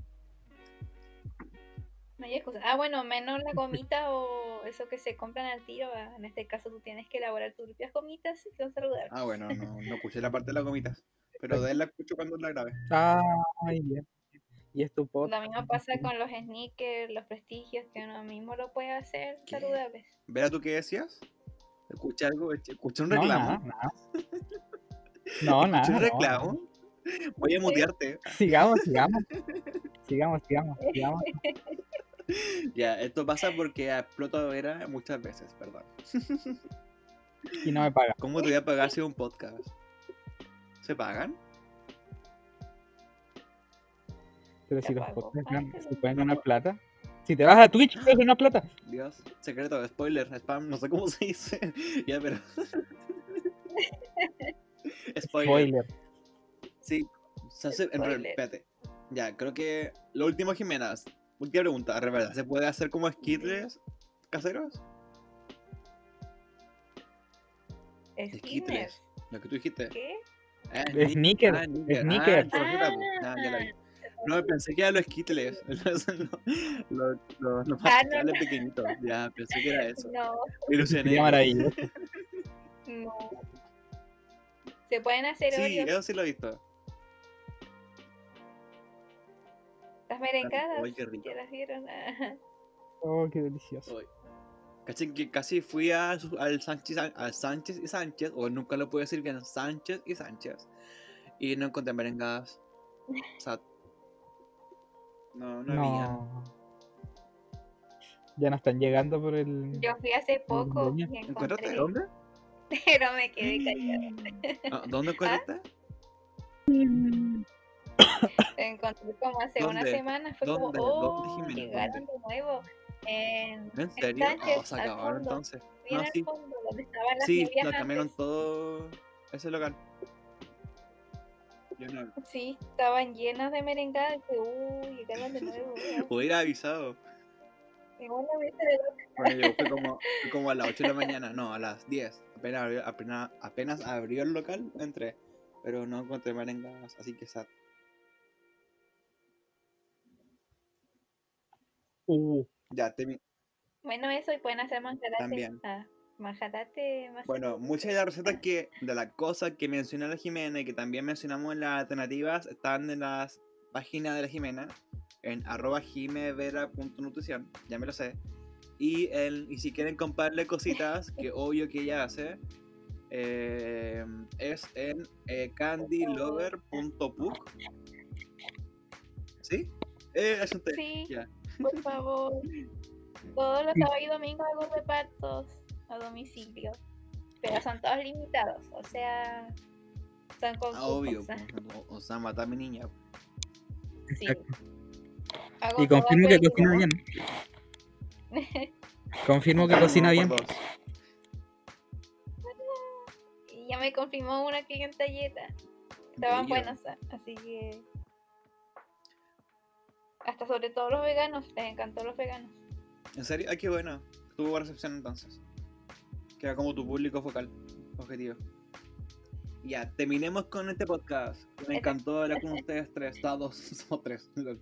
No hay excusa. Ah, bueno, menos la gomita o eso que se compran al tiro. En este caso tú tienes que elaborar tus propias gomitas y son saludables. Ah, bueno, no, no escuché la parte de las gomitas. (laughs) Pero de él la escucho cuando la grabe. Ay, bien. Y es tu pot. Lo mismo pasa con los sneakers, los prestigios, que uno mismo lo puede hacer ¿Qué? saludables. ¿Vera tú qué decías? Escuché algo, escuché un No, reclamo. nada. No, nada. ¿Escuché un no, reclamo? Voy a mutearte. no. (laughs) Sigamos, sigamos. Sigamos, sigamos, (laughs) sigamos. Ya, esto pasa porque exploto a Vera muchas veces, perdón. Y no me paga. ¿Cómo te voy a pagar si es un podcast? ¿Se pagan? Pero si los podcasts se pueden ganar plata. Si te vas a Twitch, puedes ganar plata. Dios, secreto, spoiler, spam, no sé cómo se dice. (laughs) ya, pero. (laughs) spoiler. Spoiler. Sí, se hace. En espérate. Ya, creo que. Lo último, Jimena. Última pregunta, verdad. ¿Se puede hacer como skittles caseros? Skittles. Lo que tú dijiste. ¿Qué? Ah, Sneaker, sneaker, ah, sneaker. sneaker. Ah. No, pensé que eran los skittles. (laughs) Los, los, los, Ah, no, pequeñitos. Ya, pensé que era eso. No, Me ilusioné. Sería maravilloso. no. Se pueden hacer Sí, Oreos. eso sí lo he visto. Las merengadas. Ay, qué rico. ¿Ya las vieron? (laughs) Oh, qué delicioso. Hoy. Caché que casi fui a al Sánchez, al Sánchez y Sánchez, o nunca lo puedo decir bien, Sánchez y Sánchez, y no encontré merengadas. O sea, No, no, había. No. Ya no están llegando por el. Yo fui hace poco y ¿Encontraste encontré, dónde? (laughs) pero me quedé callada. Ah, ¿Dónde encontraste? Encontré como hace una semana, fue ¿Dónde? como, ¿Dónde, oh, llegaron de nuevo. En, ¿En en serio? Sánchez, Oh, se acabaron entonces. bien No, al sí. fondo, donde estaban las Sí, lo cambiaron antes. todo ese local. No. Sí, estaban llenas de merengadas. dije, uy, llegaron de nuevo. (laughs) weón". Hubiera avisado. Bueno, yo fui como, fui como a las 8 de la mañana, no, a las 10. Apenas abrió, apenas, apenas abrió el local, entré. Pero no encontré merengas, así que sad. Uh, Ya, te, Bueno, eso, y pueden hacer manjarate. También. Ah, manjarate. Bueno, muchas de las recetas que, de las cosas que menciona la Jimena y que también mencionamos en las alternativas están en las páginas de la Jimena, en arroba jimevera.nutrición, ya me lo sé. Y, el, y si quieren comprarle cositas, que (laughs) obvio que ella hace, eh, es en eh. ¿Sí? Eh, es un. Sí, Ya. Por favor. Todos los sábados y domingos hago repartos a domicilio. Pero son todos limitados, o sea, son con Ah, obvio. pues, O, sea, matar a mi niña. Sí. Hago Y confirmo que cocina bien. Confirmo que cocina bien. Y ya me confirmó una clientalleta. Estaban Bello. buenas, así que. Hasta sobre todo los veganos, les encantó los veganos. ¿En serio? Ay, qué bueno. Tuvo buena recepción entonces. Queda como tu público focal, objetivo. Ya, terminemos con este podcast. Me encantó hablar con ustedes tres. Todos (laughs) somos tres. lol.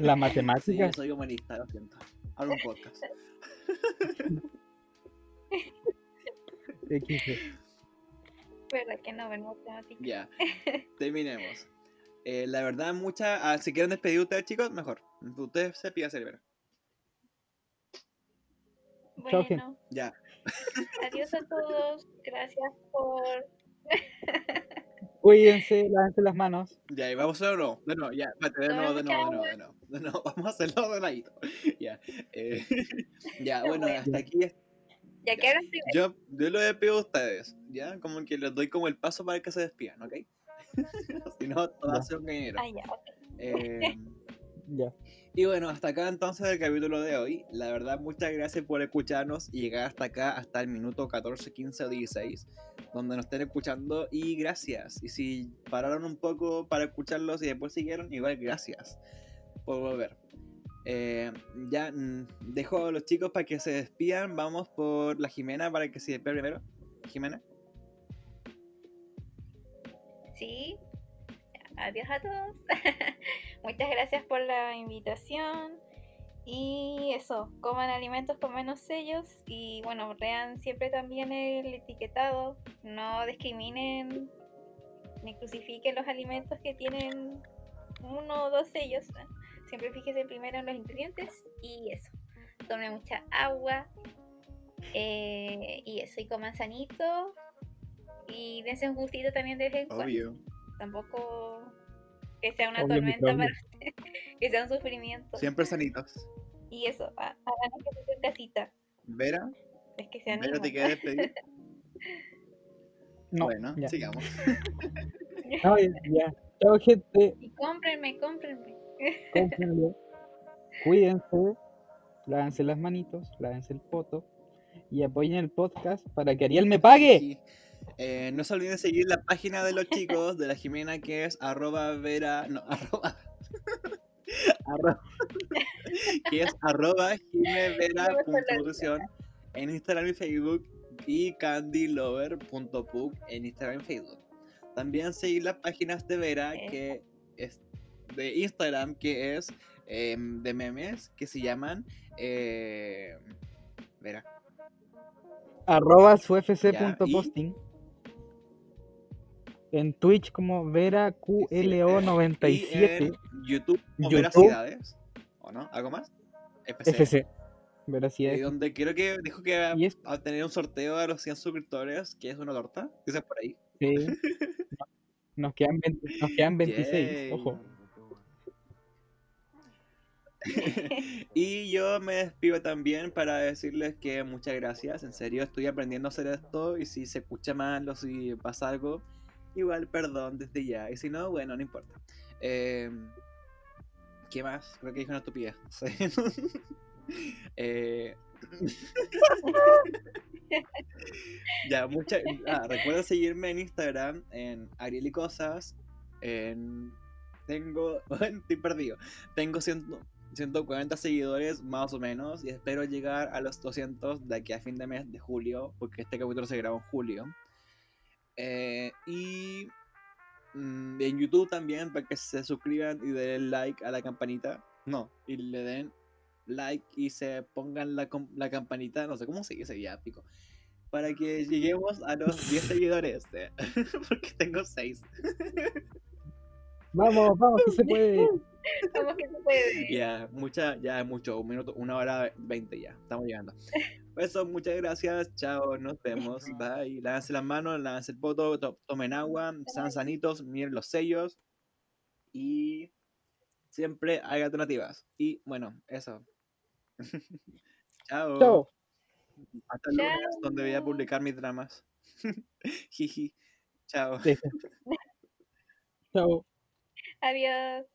La Sí, matemática. yo soy humanista, lo siento. Hago un podcast. ¿Verdad que no ven matemáticas? Ya, (laughs) terminemos. Eh, la verdad, muchas. ah, si quieren despedir ustedes, chicos, mejor. Ustedes se pida cerebro. Bueno, Ya, (laughs) adiós a todos. Gracias por. (laughs) Cuídense, lávense las manos. ya, y vamos a hacerlo. De nuevo, ya, de nuevo, de nuevo, de nuevo, de nuevo. De nuevo, vamos a hacerlo de ladito. Ya, eh, ya, bueno, Bueno. hasta aquí Ya quedaron primero. Yo, yo lo despido a ustedes, ¿ya? Como que les doy como el paso para que se despidan, ¿ok? (laughs) si no, todo va a ser un gañero. Ah, ya, ok. Eh, (laughs) Ya. y bueno, hasta acá entonces el capítulo de hoy. La verdad, muchas gracias por escucharnos y llegar hasta acá, hasta el minuto 14, 15 o 16, donde nos estén escuchando. Y gracias. Y si pararon un poco para escucharlos y después siguieron, igual gracias por volver. Eh, ya mm, dejo a los chicos para que se despidan. Vamos por la Jimena para que se despida primero. Jimena. Sí. Adiós a todos. (laughs) Muchas gracias por la invitación. Y eso, coman alimentos con menos sellos y bueno, lean siempre también el etiquetado. No discriminen ni crucifiquen los alimentos que tienen uno o dos sellos. ¿eh? Siempre fíjese primero en los ingredientes y eso. Tomen mucha agua eh, y eso, y coman sanito. Y dense un gustito también de vez en cuando Obvio. tampoco que sea una Obvio, tormenta obvio. para (laughs) que sea un sufrimiento Siempre sanitos. y eso ha- hagan ejercicio en casita Vera, es que se Vera, animan ¿te quieres despedir? (laughs) No, bueno, ya. sigamos. (laughs) No, ya. Chao, gente. y cómprenme cómprenme cómprenlo. Cuídense. Lávense las manitos. Lávense el poto. Y apoyen el podcast para que Ariel me pague. Sí. Eh, no se olviden de seguir la página de los chicos de la Jimena que es arroba vera. No, (laughs) arroba. arroba- que es arroba jimevera.nutrición en Instagram y Facebook y candylover.pub en Instagram y Facebook. También seguir las páginas de Vera que es de Instagram que es em, de memes que se llaman eh, Vera. Arroba su Ya, y- fc.posting. En Twitch como Vera Y QLO97 en YouTube, como YouTube. Veracidades. ¿O no? ¿Algo más? FC. FC. Y donde creo que dijo que va a tener un sorteo a los 100 suscriptores, que es una torta. Dice por ahí. Sí. (laughs) Nos quedan, 20 nos quedan 26, Yay. ojo. (laughs) y yo me despido también para decirles que muchas gracias. En serio, estoy aprendiendo a hacer esto. Y si se escucha mal o si pasa algo, igual perdón desde ya. Y si no, bueno, no importa. Eh, ¿Qué más? Creo que dije una estupidez. (laughs) Eh, (laughs) ya, muchas. Ah, recuerda seguirme en Instagram en Ariel y Cosas. En. Tengo. Estoy perdido. Tengo 100 140 seguidores más o menos. Y espero llegar a los 200 de aquí a fin de mes de julio. Porque este capítulo se grabó en julio. Eh, y. mm, en YouTube también para que se suscriban y den like a la campanita. No, y le den like y se pongan la, la campanita, no sé cómo se dice ya, pico, para que lleguemos a los 10 (laughs) seguidores, eh, (laughs) porque tengo 6. Vamos, vamos, que se puede. (laughs) (laughs) ¿Cómo que se puede? Ya, mucha, ya es mucho, un minuto, una hora 20 ya, estamos llegando. (laughs) Eso, muchas gracias, chao, nos vemos, bye. Lávense las manos, lávense el poto, to- tomen agua, sean sanitos, miren los sellos y siempre hay alternativas. Y bueno, eso. (laughs) chao. Chao. Hasta el lunes, donde voy a publicar mis dramas. Jiji. Chao. Deja. Chao. Adiós.